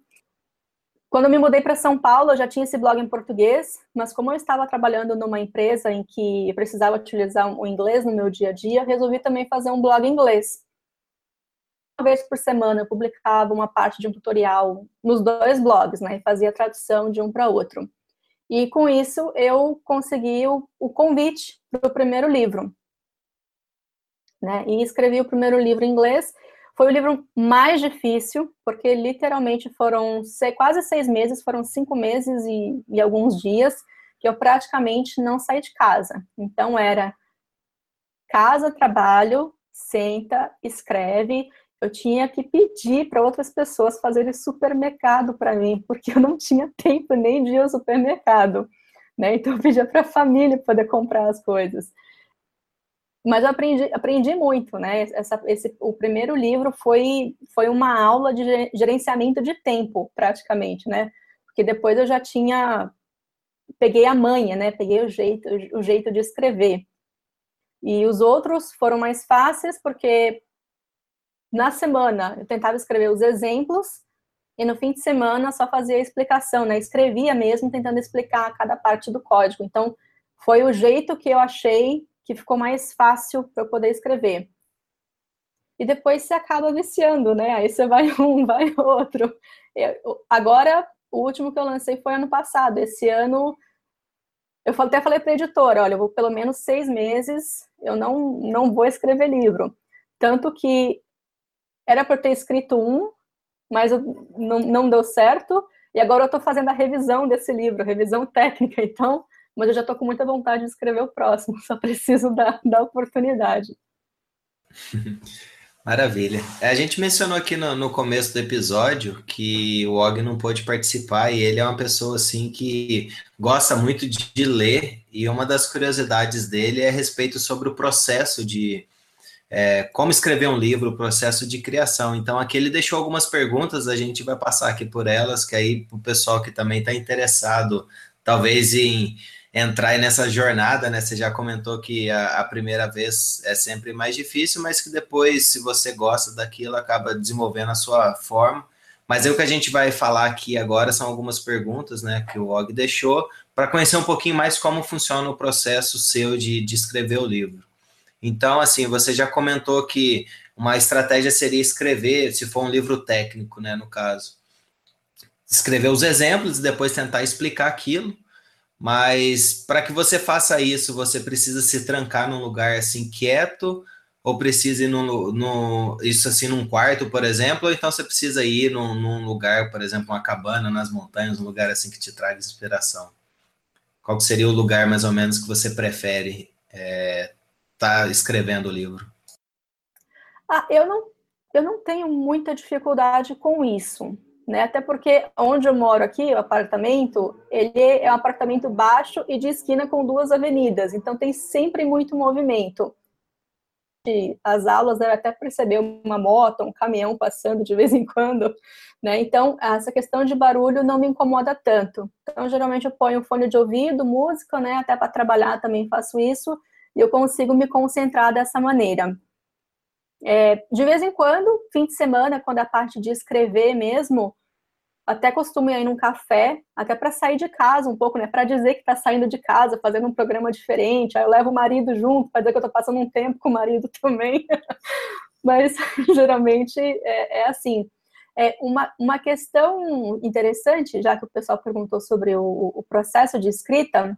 Quando eu me mudei para São Paulo, eu já tinha esse blog em português, mas como eu estava trabalhando numa empresa em que eu precisava utilizar o inglês no meu dia a dia, resolvi também fazer um blog em inglês uma vez por semana eu publicava uma parte de um tutorial nos dois blogs, né? E fazia tradução de um para outro. E com isso eu consegui o, o convite para o primeiro livro. Né? E escrevi o primeiro livro em inglês. Foi o livro mais difícil, porque literalmente foram quase seis meses, foram cinco meses e, e alguns dias que eu praticamente não saí de casa. Então era casa, trabalho, senta, escreve, eu tinha que pedir para outras pessoas fazerem supermercado para mim, porque eu não tinha tempo nem de ir ao supermercado, né? Então eu pedia para a família poder comprar as coisas. Mas eu aprendi, aprendi muito, né? Essa, esse, o primeiro livro foi, foi uma aula de gerenciamento de tempo, praticamente, né? Porque depois eu já tinha peguei a manha, né? Peguei o jeito, o jeito de escrever. E os outros foram mais fáceis porque na semana, eu tentava escrever os exemplos e no fim de semana só fazia a explicação, né? Escrevia mesmo tentando explicar cada parte do código. Então, foi o jeito que eu achei que ficou mais fácil para eu poder escrever. E depois você acaba viciando, né? Aí você vai um, vai outro. Eu, agora, o último que eu lancei foi ano passado. Esse ano, eu até falei para a editora, olha, eu vou pelo menos seis meses, eu não, não vou escrever livro. Tanto que era para ter escrito um, mas não, não deu certo. E agora eu estou fazendo a revisão desse livro, revisão técnica, então, mas eu já estou com muita vontade de escrever o próximo, só preciso da, da oportunidade. Maravilha. É, a gente mencionou aqui no, no, começo do episódio que o Og não pôde participar e ele é uma pessoa assim que gosta muito de, de ler e uma das curiosidades dele é a respeito sobre o processo de, é, como escrever um livro, o processo de criação. Então, aqui ele deixou algumas perguntas, a gente vai passar aqui por elas, que aí o pessoal que também está interessado, talvez em entrar nessa jornada, né? Você já comentou que a, a, primeira vez é sempre mais difícil, mas que depois, se você gosta daquilo, acaba desenvolvendo a sua forma. Mas aí o que a gente vai falar aqui agora são algumas perguntas, né, que o Og deixou, para conhecer um pouquinho mais como funciona o processo seu de, de escrever o livro. Então, assim, você já comentou que uma estratégia seria escrever, se for um livro técnico, né, no caso, escrever os exemplos e depois tentar explicar aquilo. Mas para que você faça isso, você precisa se trancar num lugar assim quieto, ou precisa ir no isso assim num quarto, por exemplo, ou então você precisa ir num, num, lugar, por exemplo, uma cabana nas montanhas, um lugar assim que te traga inspiração. Qual seria o lugar mais ou menos que você prefere é, está escrevendo o livro? Ah, eu não, eu não tenho muita dificuldade com isso, né? Até porque onde eu moro aqui, o apartamento, ele é um apartamento baixo e de esquina com duas avenidas, então tem sempre muito movimento. As aulas até perceber uma moto, um caminhão passando de vez em quando, né? Então, essa questão de barulho não me incomoda tanto. Então, geralmente eu ponho fone de ouvido, música, né? Até para trabalhar também faço isso e eu consigo me concentrar dessa maneira. É, de vez em quando, fim de semana, quando a parte de escrever mesmo, até costumo ir num café, até para sair de casa um pouco, né? Para dizer que está saindo de casa, fazendo um programa diferente. Aí eu levo o marido junto, para dizer que eu estou passando um tempo com o marido também. Mas geralmente é, é assim. É uma, uma questão interessante, já que o pessoal perguntou sobre o, o processo de escrita,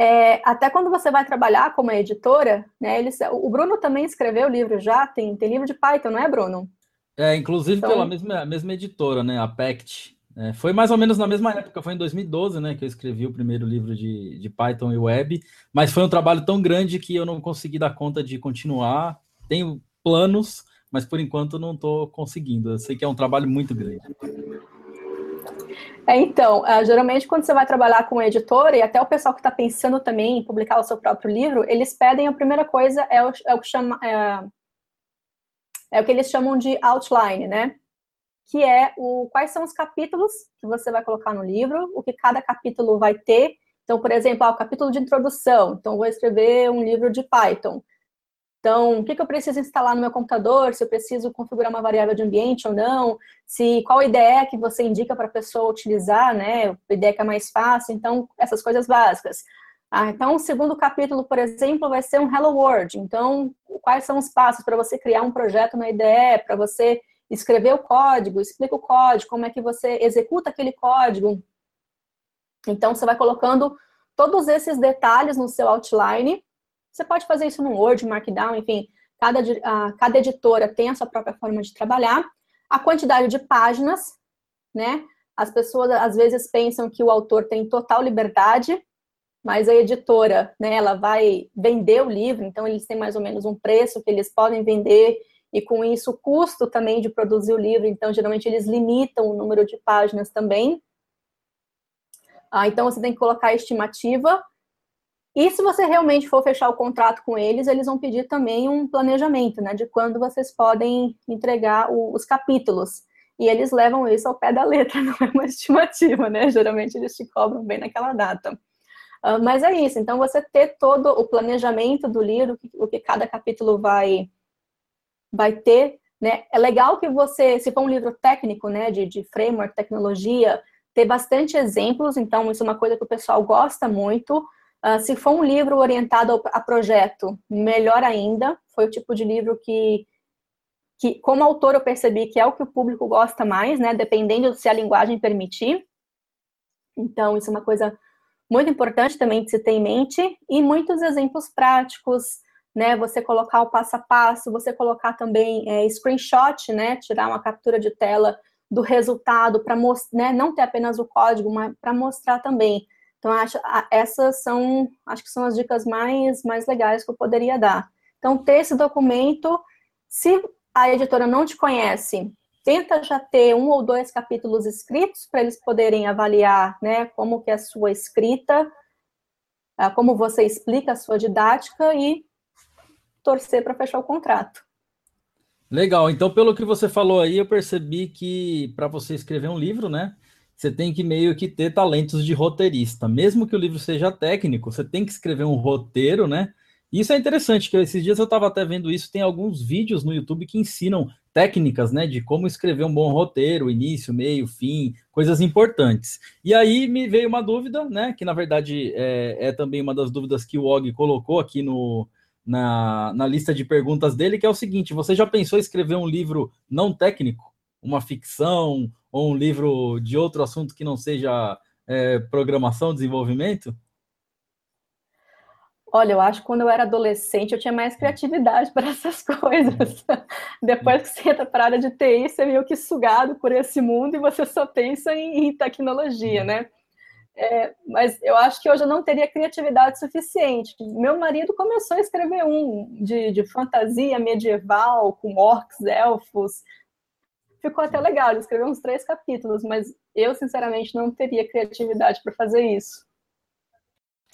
é, até quando você vai trabalhar como editora, né? Eles, o Bruno também escreveu livro já, tem, tem livro de Python, não é, Bruno? É, inclusive então, pela mesma, mesma editora, né? A Pact. É, foi mais ou menos na mesma época, foi em 2012, né, que eu escrevi o primeiro livro de, de Python e Web, mas foi um trabalho tão grande que eu não consegui dar conta de continuar. Tenho planos, mas por enquanto não estou conseguindo. Eu sei que é um trabalho muito grande. É, então, uh, geralmente quando você vai trabalhar com editora, e até o pessoal que está pensando também em publicar o seu próprio livro, eles pedem a primeira coisa é o, é o que chama. É, é o que eles chamam de outline, né? Que é o quais são os capítulos que você vai colocar no livro, o que cada capítulo vai ter. Então, por exemplo, ah, o capítulo de introdução. Então, vou escrever um livro de Python. Então, o que, que eu preciso instalar no meu computador? Se eu preciso configurar uma variável de ambiente ou não? Se qual ideia que você indica para a pessoa utilizar, né? A ideia que é mais fácil. Então, essas coisas básicas. Ah, então, o segundo capítulo, por exemplo, vai ser um Hello World. Então, quais são os passos para você criar um projeto na IDE, para você escrever o código, explica o código, como é que você executa aquele código. Então, você vai colocando todos esses detalhes no seu outline você pode fazer isso no Word, Markdown, enfim, cada, a, cada editora tem a sua própria forma de trabalhar. A quantidade de páginas, né? As pessoas às vezes pensam que o autor tem total liberdade, mas a editora, né, ela vai vender o livro, então eles têm mais ou menos um preço que eles podem vender e com isso o custo também de produzir o livro, então geralmente eles limitam o número de páginas também. Ah, então você tem que colocar a estimativa e se você realmente for fechar o contrato com eles, eles vão pedir também um planejamento, né, de quando vocês podem entregar o, os capítulos. E eles levam isso ao pé da letra, não é uma estimativa, né? Geralmente eles te cobram bem naquela data. Uh, mas é isso, então você ter todo o planejamento do livro, o que cada capítulo vai, vai ter, né? É legal que você, se for um livro técnico, né, de, de framework, tecnologia, ter bastante exemplos, então isso é uma coisa que o pessoal gosta muito. Uh, se for um livro orientado a projeto, melhor ainda. Foi o tipo de livro que, que, como autor, eu percebi que é o que o público gosta mais, né? Dependendo se a linguagem permitir. Então, isso é uma coisa muito importante também de se ter em mente. E muitos exemplos práticos, né? Você colocar o passo a passo, você colocar também é, screenshot, né? Tirar uma captura de tela do resultado para né? Não ter apenas o código, mas para mostrar também então, acho, essas são, acho que são as dicas mais, mais legais que eu poderia dar. Então, ter esse documento, se a editora não te conhece, tenta já ter um ou dois capítulos escritos para eles poderem avaliar, né, como que é a sua escrita, ah, como você explica a sua didática e torcer para fechar o contrato. Legal. Então, pelo que você falou aí, eu percebi que para você escrever um livro, né, você tem que meio que ter talentos de roteirista. Mesmo que o livro seja técnico, você tem que escrever um roteiro, né? Isso é interessante, que esses dias eu estava até vendo isso, tem alguns vídeos no YouTube que ensinam técnicas, né, de como escrever um bom roteiro, início, meio, fim, coisas importantes. E aí me veio uma dúvida, né, que na verdade é, é também uma das dúvidas que o Og colocou aqui no, na, na lista de perguntas dele, que é o seguinte: você já pensou em escrever um livro não técnico? Uma ficção, ou um livro de outro assunto que não seja é, programação, desenvolvimento? Olha, eu acho que quando eu era adolescente eu tinha mais criatividade para essas coisas. Depois que você entra para a área de TI, você é meio que sugado por esse mundo e você só pensa em, em tecnologia, né? É, mas eu acho que hoje eu não teria criatividade suficiente. Meu marido começou a escrever um de, de fantasia medieval, com orcs, elfos, ficou até legal, ele escreveu uns três capítulos, mas eu, sinceramente, não teria criatividade para fazer isso.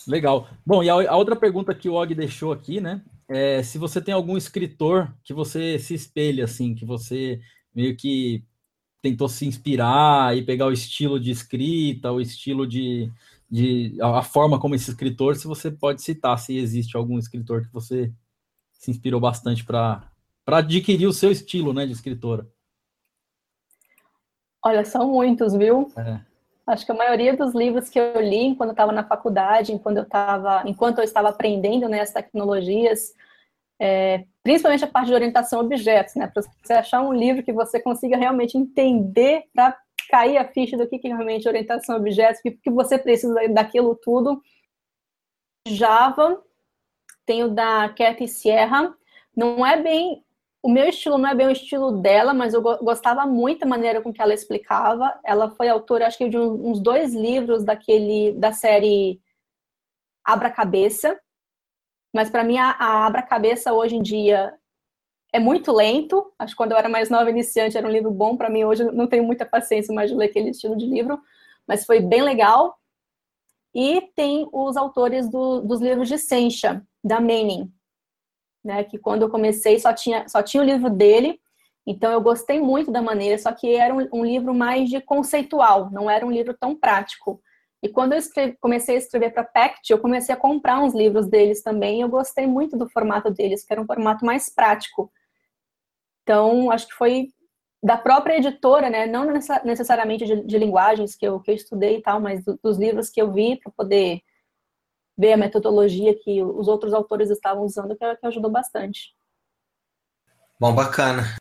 Legal. Bom, e a, outra pergunta que o Og deixou aqui, né? É se você tem algum escritor que você se espelha, assim, que você meio que tentou se inspirar e pegar o estilo de escrita, o estilo de, de a forma como esse escritor, se você pode citar se existe algum escritor que você se inspirou bastante para adquirir o seu estilo, né, de escritora. Olha, são muitos, viu? É. Acho que a maioria dos livros que eu li quando estava na faculdade, enquanto eu estava, enquanto eu estava aprendendo né, as tecnologias, é, principalmente a parte de orientação a objetos, né? Para você achar um livro que você consiga realmente entender para cair a ficha do que, que é realmente orientação a objetos, que, que você precisa daquilo tudo. Java, tenho da Cathy Sierra, não é bem o meu estilo não é bem o estilo dela, mas eu gostava muito da maneira com que ela explicava. Ela foi autora, acho que de uns dois livros daquele da série Abra Cabeça. Mas para mim a, a Abra Cabeça hoje em dia é muito lento. Acho que quando eu era mais nova iniciante era um livro bom para mim. Hoje eu não tenho muita paciência mais de ler aquele estilo de livro, mas foi bem legal. E tem os autores do, dos livros de Sencha, da Manning, né? Que quando eu comecei só tinha, só tinha o livro dele. Então eu gostei muito da maneira, só que era um, um livro mais de conceitual, não era um livro tão prático. E quando eu escrevi, comecei a escrever para Pact, eu comecei a comprar uns livros deles também. Eu gostei muito do formato deles, que era um formato mais prático. Então, acho que foi da própria editora, né? Não necessariamente de, de linguagens que eu, que eu estudei e tal, mas do, dos livros que eu vi para poder ver a metodologia que os outros autores estavam usando, que, que ajudou bastante. Bom, bacana.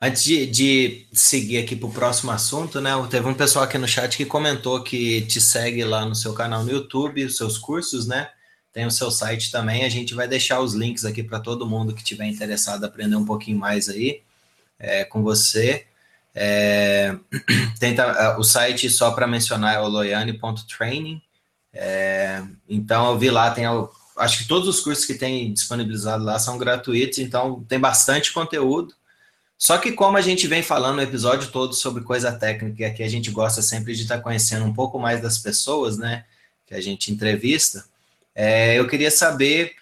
Antes de, de seguir aqui para o próximo assunto, né? Teve um pessoal aqui no chat que comentou que te segue lá no seu canal no YouTube, os seus cursos, né? Tem o seu site também. A gente vai deixar os links aqui para todo mundo que tiver interessado em aprender um pouquinho mais aí é, com você. É, tenta, é, o site, só para mencionar, é o loiane.training. É, então, eu vi lá, tem acho que todos os cursos que tem disponibilizado lá são gratuitos, então tem bastante conteúdo. Só que como a gente vem falando o episódio todo sobre coisa técnica, que a gente gosta sempre de estar tá conhecendo um pouco mais das pessoas, né, que a gente entrevista, é, eu queria saber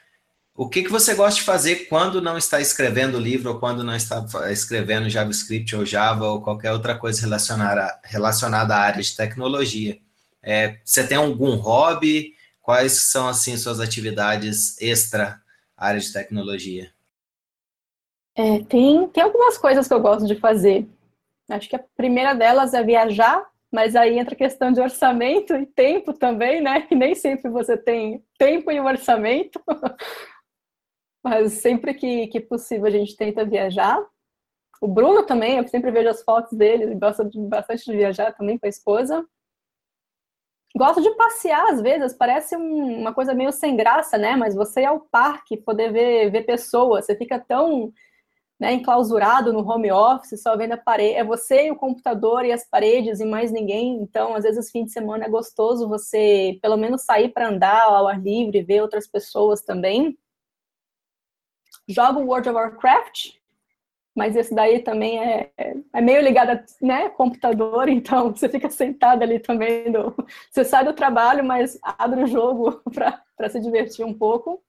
o que, que você gosta de fazer quando não está escrevendo livro ou quando não está escrevendo JavaScript ou Java ou qualquer outra coisa relacionada, relacionada à área de tecnologia. É, você tem algum hobby? Quais são, assim, suas atividades extra área de tecnologia? É, tem, tem algumas coisas que eu gosto de fazer. Acho que a primeira delas é viajar, mas aí entra a questão de orçamento e tempo também, né? E nem sempre você tem tempo e orçamento. mas sempre que, que possível a gente tenta viajar. O Bruno também, eu sempre vejo as fotos dele, ele gosta bastante de viajar também com a esposa. Gosto de passear às vezes, parece um, uma coisa meio sem graça, né? Mas você ir ao parque, poder ver, ver pessoas, você fica tão né, enclausurado no home office, só vendo a parede, é você e o computador e as paredes e mais ninguém. Então, às vezes, fim de semana é gostoso você, pelo menos, sair para andar ao ar livre, ver outras pessoas também. Jogo World of Warcraft, mas esse daí também é, é meio ligado a né, computador, então você fica sentado ali também. Do, você sai do trabalho, mas abre o jogo para se divertir um pouco.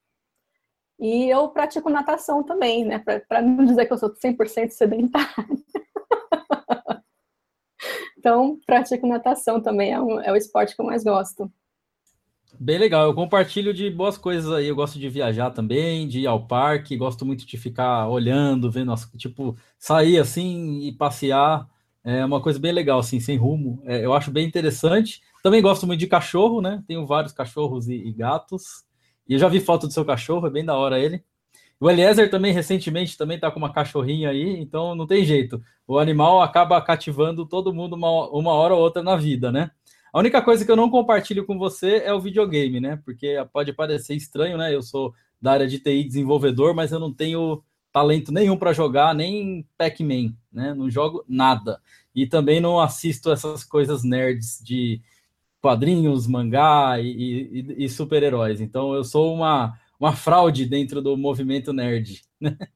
E eu pratico natação também, né? Para não dizer que eu sou 100% sedentária. então, pratico natação também, é, um, é o esporte que eu mais gosto. Bem legal, eu compartilho de boas coisas aí. Eu gosto de viajar também, de ir ao parque, gosto muito de ficar olhando, vendo, as, tipo, sair assim e passear. É uma coisa bem legal, assim, sem rumo. É, eu acho bem interessante. Também gosto muito de cachorro, né? Tenho vários cachorros e, e gatos. E eu já vi foto do seu cachorro, é bem da hora ele. O Eliezer também, recentemente, também tá com uma cachorrinha aí, então não tem jeito. O animal acaba cativando todo mundo uma, uma hora ou outra na vida, né? A única coisa que eu não compartilho com você é o videogame, né? Porque pode parecer estranho, né? Eu sou da área de TI desenvolvedor, mas eu não tenho talento nenhum para jogar, nem Pac-Man, né? Não jogo nada. E também não assisto essas coisas nerds de quadrinhos, mangá e, e, e super-heróis. Então eu sou uma, uma fraude dentro do movimento nerd. Né?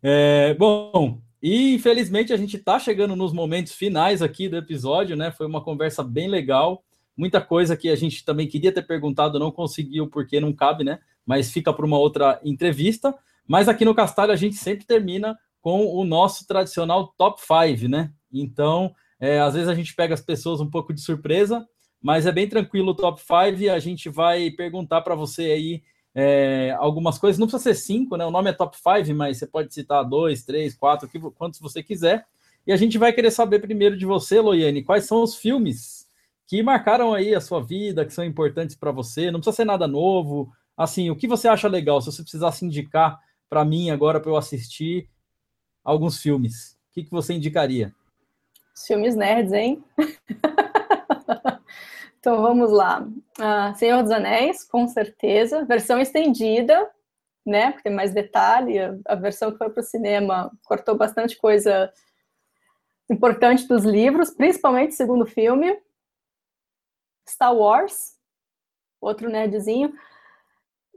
É, bom, e infelizmente a gente está chegando nos momentos finais aqui do episódio, né? Foi uma conversa bem legal. Muita coisa que a gente também queria ter perguntado, não conseguiu porque não cabe, né? Mas fica para uma outra entrevista. Mas aqui no Castalho a gente sempre termina com o nosso tradicional top 5, né? Então, é, às vezes a gente pega as pessoas um pouco de surpresa mas é bem tranquilo o top 5. A gente vai perguntar para você aí é, algumas coisas. Não precisa ser cinco, né? O nome é top 5, mas você pode citar dois, três, quatro, quantos você quiser. E a gente vai querer saber primeiro de você, Loiane, quais são os filmes que marcaram aí a sua vida, que são importantes para você. Não precisa ser nada novo. Assim, o que você acha legal? Se você precisasse indicar para mim agora para eu assistir alguns filmes, o que, que você indicaria? filmes nerds, hein? Então vamos lá. Uh, Senhor dos Anéis, com certeza. Versão estendida, né? Porque tem mais detalhe. A versão que foi para o cinema cortou bastante coisa importante dos livros, principalmente o segundo filme. Star Wars, outro nerdzinho.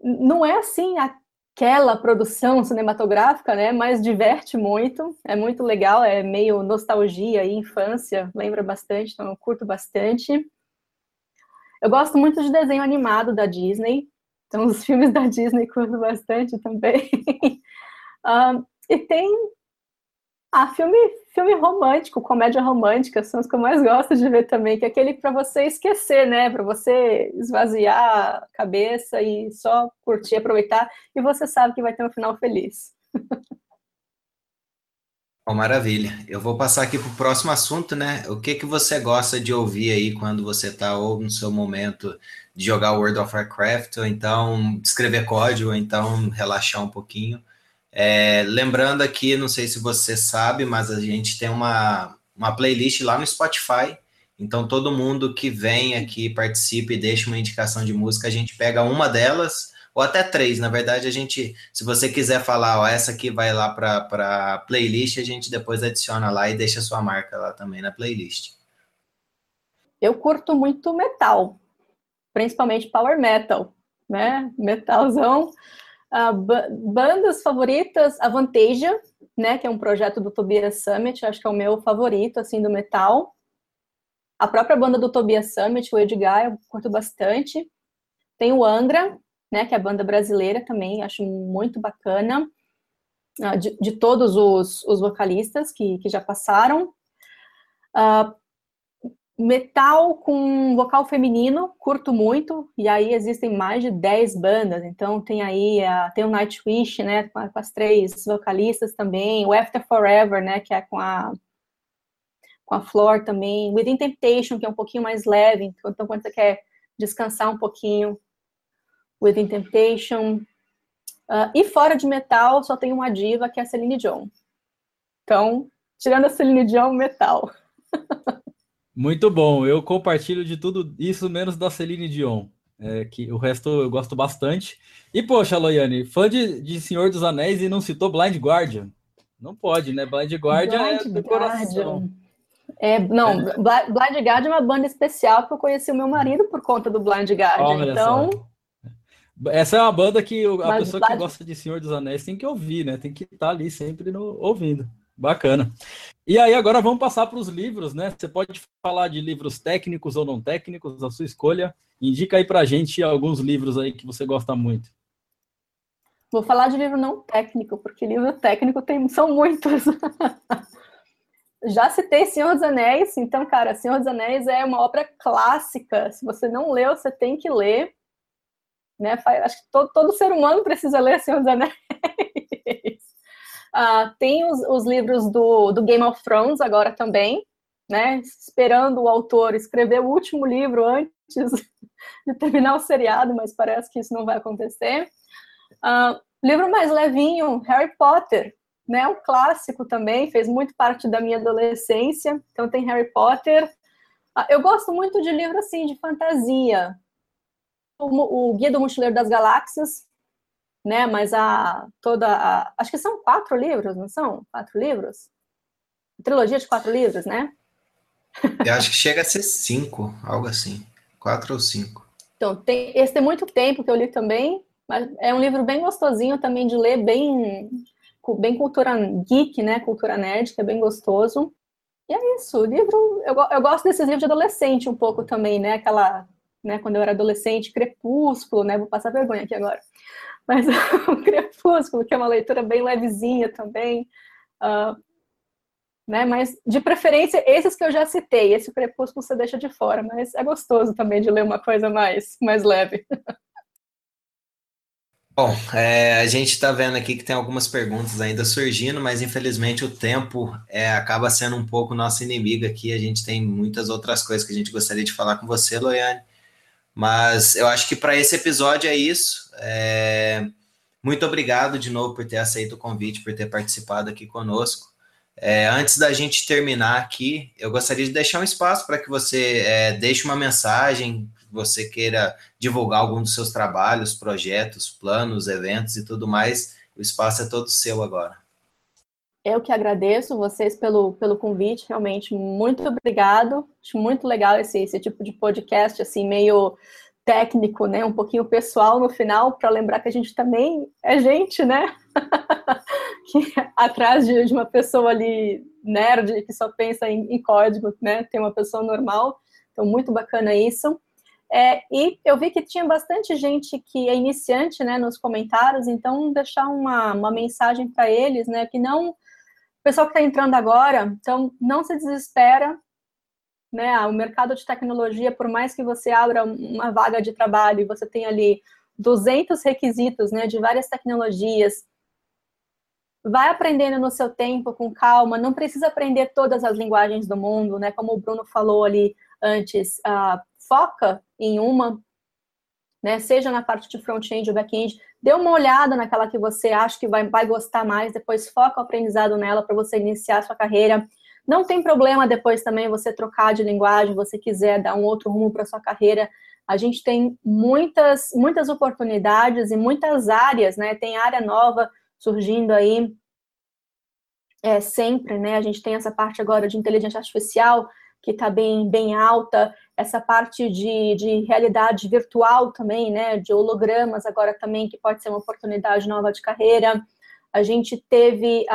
Não é assim aquela produção cinematográfica, né? Mas diverte muito, é muito legal, é meio nostalgia e infância, lembra bastante, então eu curto bastante. Eu gosto muito de desenho animado da Disney, então os filmes da Disney curto bastante também. um, e tem Ah, filme, filme romântico, comédia romântica, são os que eu mais gosto de ver também, que é aquele para você esquecer, né? Para você esvaziar a cabeça e só curtir, aproveitar, e você sabe que vai ter um final feliz. Oh, maravilha. Eu vou passar aqui para o próximo assunto, né? O que que você gosta de ouvir aí quando você está ou no seu momento de jogar World of Warcraft, ou então escrever código, ou então relaxar um pouquinho. É, lembrando aqui, não sei se você sabe, mas a gente tem uma, uma playlist lá no Spotify. Então, todo mundo que vem aqui, participe e deixa uma indicação de música, a gente pega uma delas, ou até três. Na verdade, a gente, se você quiser falar, ó, essa aqui vai lá para a playlist, a gente depois adiciona lá e deixa sua marca lá também na playlist. Eu curto muito metal, principalmente power metal, né? Metalzão. Uh, bandas favoritas, a Vantasia, né, que é um projeto do Tobias Summit, acho que é o meu favorito, assim, do metal. A própria banda do Tobias Summit, o Edgar, eu curto bastante. Tem o Angra, né, que é a banda brasileira também, acho muito bacana. Uh, de, de, todos os, os vocalistas que, que já passaram. Uh, Metal com vocal feminino, curto muito, e aí existem mais de 10 bandas, então tem aí, a, tem o Nightwish, né, com, as três vocalistas também, o After Forever, né, que é com a com a Flor também, Within Temptation, que é um pouquinho mais leve, então quando você quer descansar um pouquinho, Within Temptation, uh, e fora de metal, só tem uma diva, que é a Celine Dion. Então, tirando a Celine Dion, metal. Muito bom. Eu compartilho de tudo isso, menos da Celine Dion. É, que o resto eu gosto bastante. E, poxa, Loiane, fã de, de Senhor dos Anéis e não citou Blind Guardian. Não pode, né? Blind Guardian Blind é do coração. É, não, é. Blind Guardian é uma banda especial que eu conheci o meu marido por conta do Blind Guardian. Olha então. Só. Essa é uma banda que a Mas pessoa que gosta de Senhor dos Anéis tem que ouvir, né? Tem que estar ali sempre no, ouvindo. Bacana. E aí, agora vamos passar para os livros, né? Você pode falar de livros técnicos ou não técnicos, a sua escolha. Indica aí para a gente alguns livros aí que você gosta muito. Vou falar de livro não técnico, porque livro técnico tem, são muitos. Já citei Senhor dos Anéis, então, cara, Senhor dos Anéis é uma obra clássica. Se você não leu, você tem que ler. Né? Acho que todo, todo ser humano precisa ler Senhor dos Anéis. Uh, tem os, os livros do, do, Game of Thrones agora também, né? Esperando o autor escrever o último livro antes de terminar o seriado, mas parece que isso não vai acontecer. Uh, livro mais levinho, Harry Potter, né? Um clássico também, fez muito parte da minha adolescência. Então tem Harry Potter. Uh, eu gosto muito de livro assim de fantasia. O, o Guia do Mochileiro das Galáxias, né? Mas a toda a, acho que são quatro livros, não são? Quatro livros? Trilogia de quatro livros, né? Eu acho que chega a ser cinco, algo assim, quatro ou cinco. Então tem esse tem muito tempo que eu li também, mas é um livro bem gostosinho também de ler, bem bem cultura geek, né? Cultura nerd, que é bem gostoso. E é isso, o livro, eu, eu gosto desses livros de adolescente um pouco também, né? Aquela, né, quando eu era adolescente, Crepúsculo, né? Vou passar vergonha aqui agora mas o Crepúsculo, que é uma leitura bem levezinha também, uh, né? Mas de preferência esses que eu já citei, esse Crepúsculo você deixa de fora, mas é gostoso também de ler uma coisa mais, mais leve. Bom, é, a gente está vendo aqui que tem algumas perguntas ainda surgindo, mas infelizmente o tempo é, acaba sendo um pouco nosso inimigo aqui. A gente tem muitas outras coisas que a gente gostaria de falar com você, Loiane. Mas eu acho que para esse episódio é isso. É... Muito obrigado de novo por ter aceito o convite, por ter participado aqui conosco. É, antes da gente terminar aqui, eu gostaria de deixar um espaço para que você é, deixe uma mensagem, você queira divulgar algum dos seus trabalhos, projetos, planos, eventos e tudo mais. O espaço é todo seu agora. Eu que agradeço vocês pelo, pelo convite, realmente, muito obrigado. Acho muito legal esse, esse tipo de podcast, assim, meio técnico, né? Um pouquinho pessoal no final, para lembrar que a gente também é gente, né? que atrás de, de, uma pessoa ali nerd que só pensa em, em, código, né? Tem uma pessoa normal. Então, muito bacana isso. É, e eu vi que tinha bastante gente que é iniciante, né, nos comentários, então deixar uma, uma mensagem para eles, né, que não pessoal que está entrando agora, então não se desespera, né? O mercado de tecnologia, por mais que você abra uma vaga de trabalho e você tenha ali 200 requisitos, né, de várias tecnologias, vai aprendendo no seu tempo, com calma, não precisa aprender todas as linguagens do mundo, né? Como o Bruno falou ali antes, uh, foca em uma, né? Seja na parte de front-end ou back-end, dê uma olhada naquela que você acha que vai, vai gostar mais, depois foca o aprendizado nela para você iniciar a sua carreira. Não tem problema depois também você trocar de linguagem, você quiser dar um outro rumo para sua carreira. A gente tem muitas, muitas oportunidades e muitas áreas, né? Tem área nova surgindo aí é, sempre, né? A gente tem essa parte agora de inteligência artificial que está bem, bem alta, essa parte de, de realidade virtual também, né? De hologramas agora também, que pode ser uma oportunidade nova de carreira. A gente teve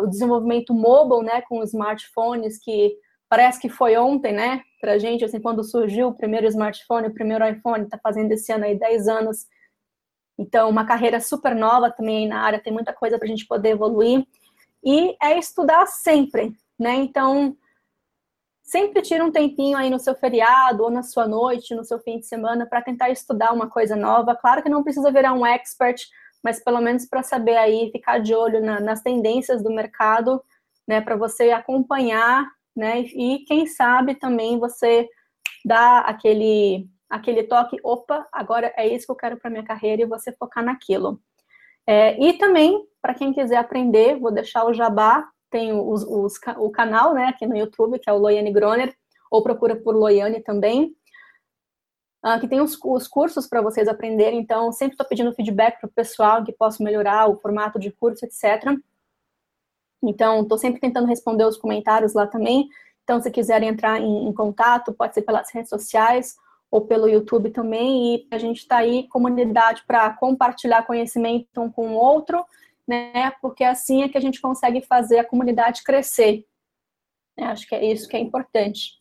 o desenvolvimento mobile, né? Com smartphones, que parece que foi ontem, né? Para a gente, assim, quando surgiu o primeiro smartphone, o primeiro iPhone, está fazendo esse ano aí 10 anos. Então, uma carreira super nova também na área, tem muita coisa para a gente poder evoluir. E é estudar sempre, né? Então, sempre tira um tempinho aí no seu feriado ou na sua noite, no seu fim de semana, para tentar estudar uma coisa nova. Claro que não precisa virar um expert, mas pelo menos para saber aí, ficar de olho na, nas tendências do mercado, né? Para você acompanhar, né? E quem sabe também você dar aquele aquele toque, opa, agora é isso que eu quero para minha carreira e você focar naquilo. É, e também, para quem quiser aprender, vou deixar o jabá, tem os, os, o canal, né, aqui no YouTube, que é o Loiane Groner, ou procura por Loiane também, uh, que tem os, os cursos para vocês aprenderem, então sempre estou pedindo feedback para o pessoal, que posso melhorar o formato de curso, etc. Então, estou sempre tentando responder os comentários lá também, então se quiserem entrar em, em contato, pode ser pelas redes sociais, ou pelo YouTube também, e a gente está aí, comunidade, para compartilhar conhecimento um com o outro, né? Porque assim é que a gente consegue fazer a comunidade crescer. Eu é, acho que é isso que é importante.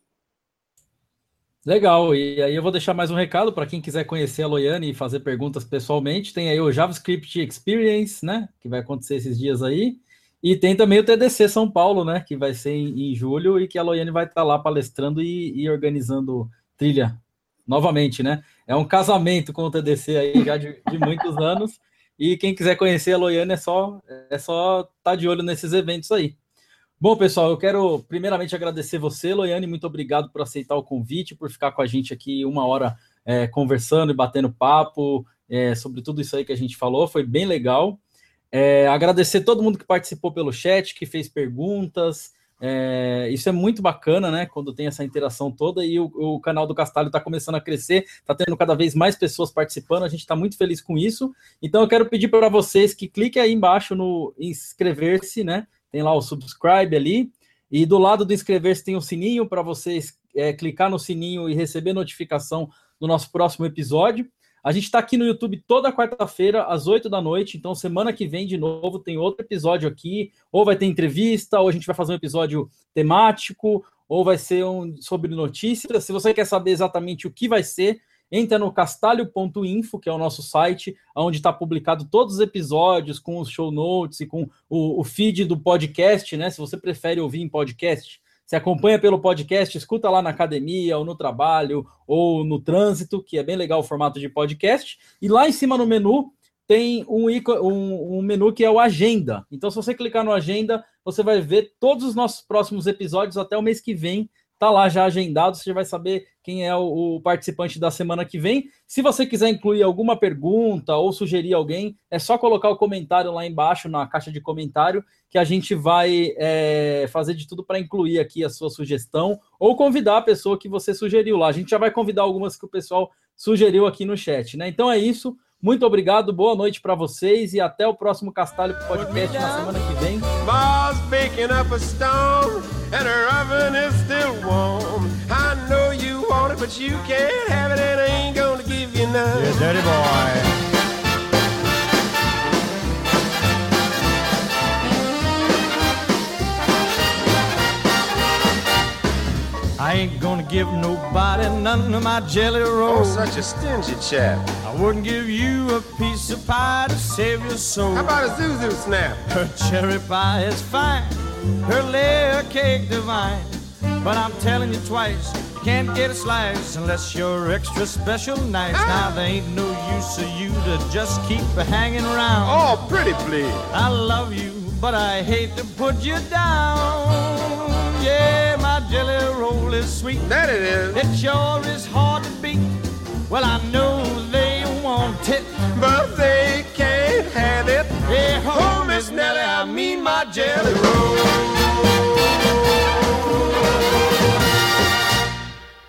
Legal, e aí eu vou deixar mais um recado para quem quiser conhecer a Loiane e fazer perguntas pessoalmente. Tem aí o JavaScript Experience, né? Que vai acontecer esses dias aí. E tem também o TDC São Paulo, né? Que vai ser em, em julho e que a Loiane vai estar lá palestrando e, e organizando trilha novamente, né? É um casamento com o TDC aí já de, de muitos anos. E quem quiser conhecer a Loiane é só é só estar tá de olho nesses eventos aí. Bom, pessoal, eu quero primeiramente agradecer você, Loiane. Muito obrigado por aceitar o convite, por ficar com a gente aqui uma hora é, conversando e batendo papo é, sobre tudo isso aí que a gente falou. Foi bem legal. É, agradecer todo mundo que participou pelo chat, que fez perguntas, é, isso é muito bacana, né? Quando tem essa interação toda e o, o canal do Castalho está começando a crescer, está tendo cada vez mais pessoas participando, a gente está muito feliz com isso. Então eu quero pedir para vocês que cliquem aí embaixo no inscrever-se, né? Tem lá o subscribe ali, e do lado do inscrever-se tem um sininho para vocês é, clicar no sininho e receber notificação do nosso próximo episódio. A gente está aqui no YouTube toda quarta-feira, às 8 da noite. Então, semana que vem, de novo, tem outro episódio aqui. Ou vai ter entrevista, ou a gente vai fazer um episódio temático, ou vai ser um sobre notícias. Se você quer saber exatamente o que vai ser, entra no castalho.info, que é o nosso site, onde está publicado todos os episódios, com os show notes e com o, o feed do podcast, né? Se você prefere ouvir em podcast, se acompanha pelo podcast, escuta lá na academia, ou no trabalho, ou no trânsito, que é bem legal o formato de podcast. E lá em cima no menu tem um, um, um menu que é o Agenda. Então, se você clicar no Agenda, você vai ver todos os nossos próximos episódios até o mês que vem tá lá já agendado, você já vai saber quem é o, o, participante da semana que vem. Se você quiser incluir alguma pergunta ou sugerir alguém, é só colocar o comentário lá embaixo na caixa de comentário que a gente vai é, fazer de tudo para incluir aqui a sua sugestão ou convidar a pessoa que você sugeriu lá. A gente já vai convidar algumas que o pessoal sugeriu aqui no chat, né? Então é isso. Muito obrigado, boa noite para vocês e até o próximo Castalho Podcast na semana que vem. Baking up a stone and her oven is still warm. I know you want it, but you can't have it and I ain't gonna give you none. Yeah, dirty boy. Ain't gonna give nobody none of my jelly rolls. Oh, such a stingy chap. I wouldn't give you a piece of pie to save your soul. How about a Zuzu snap? Her cherry pie is fine her layer cake divine. But I'm telling you twice, you can't get a slice unless you're extra special nice. Ah! Now there ain't no use of you to just keep hanging around. Oh, pretty please. I love you, but I hate to put you down. Yeah, jelly roll is sweet. That it is. It sure is hard to beat. Well, I know they want it, but they can't have it. Hey, home, Miss Nellie, I mean my jelly roll.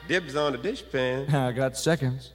Dibs on the dishpan. I got seconds.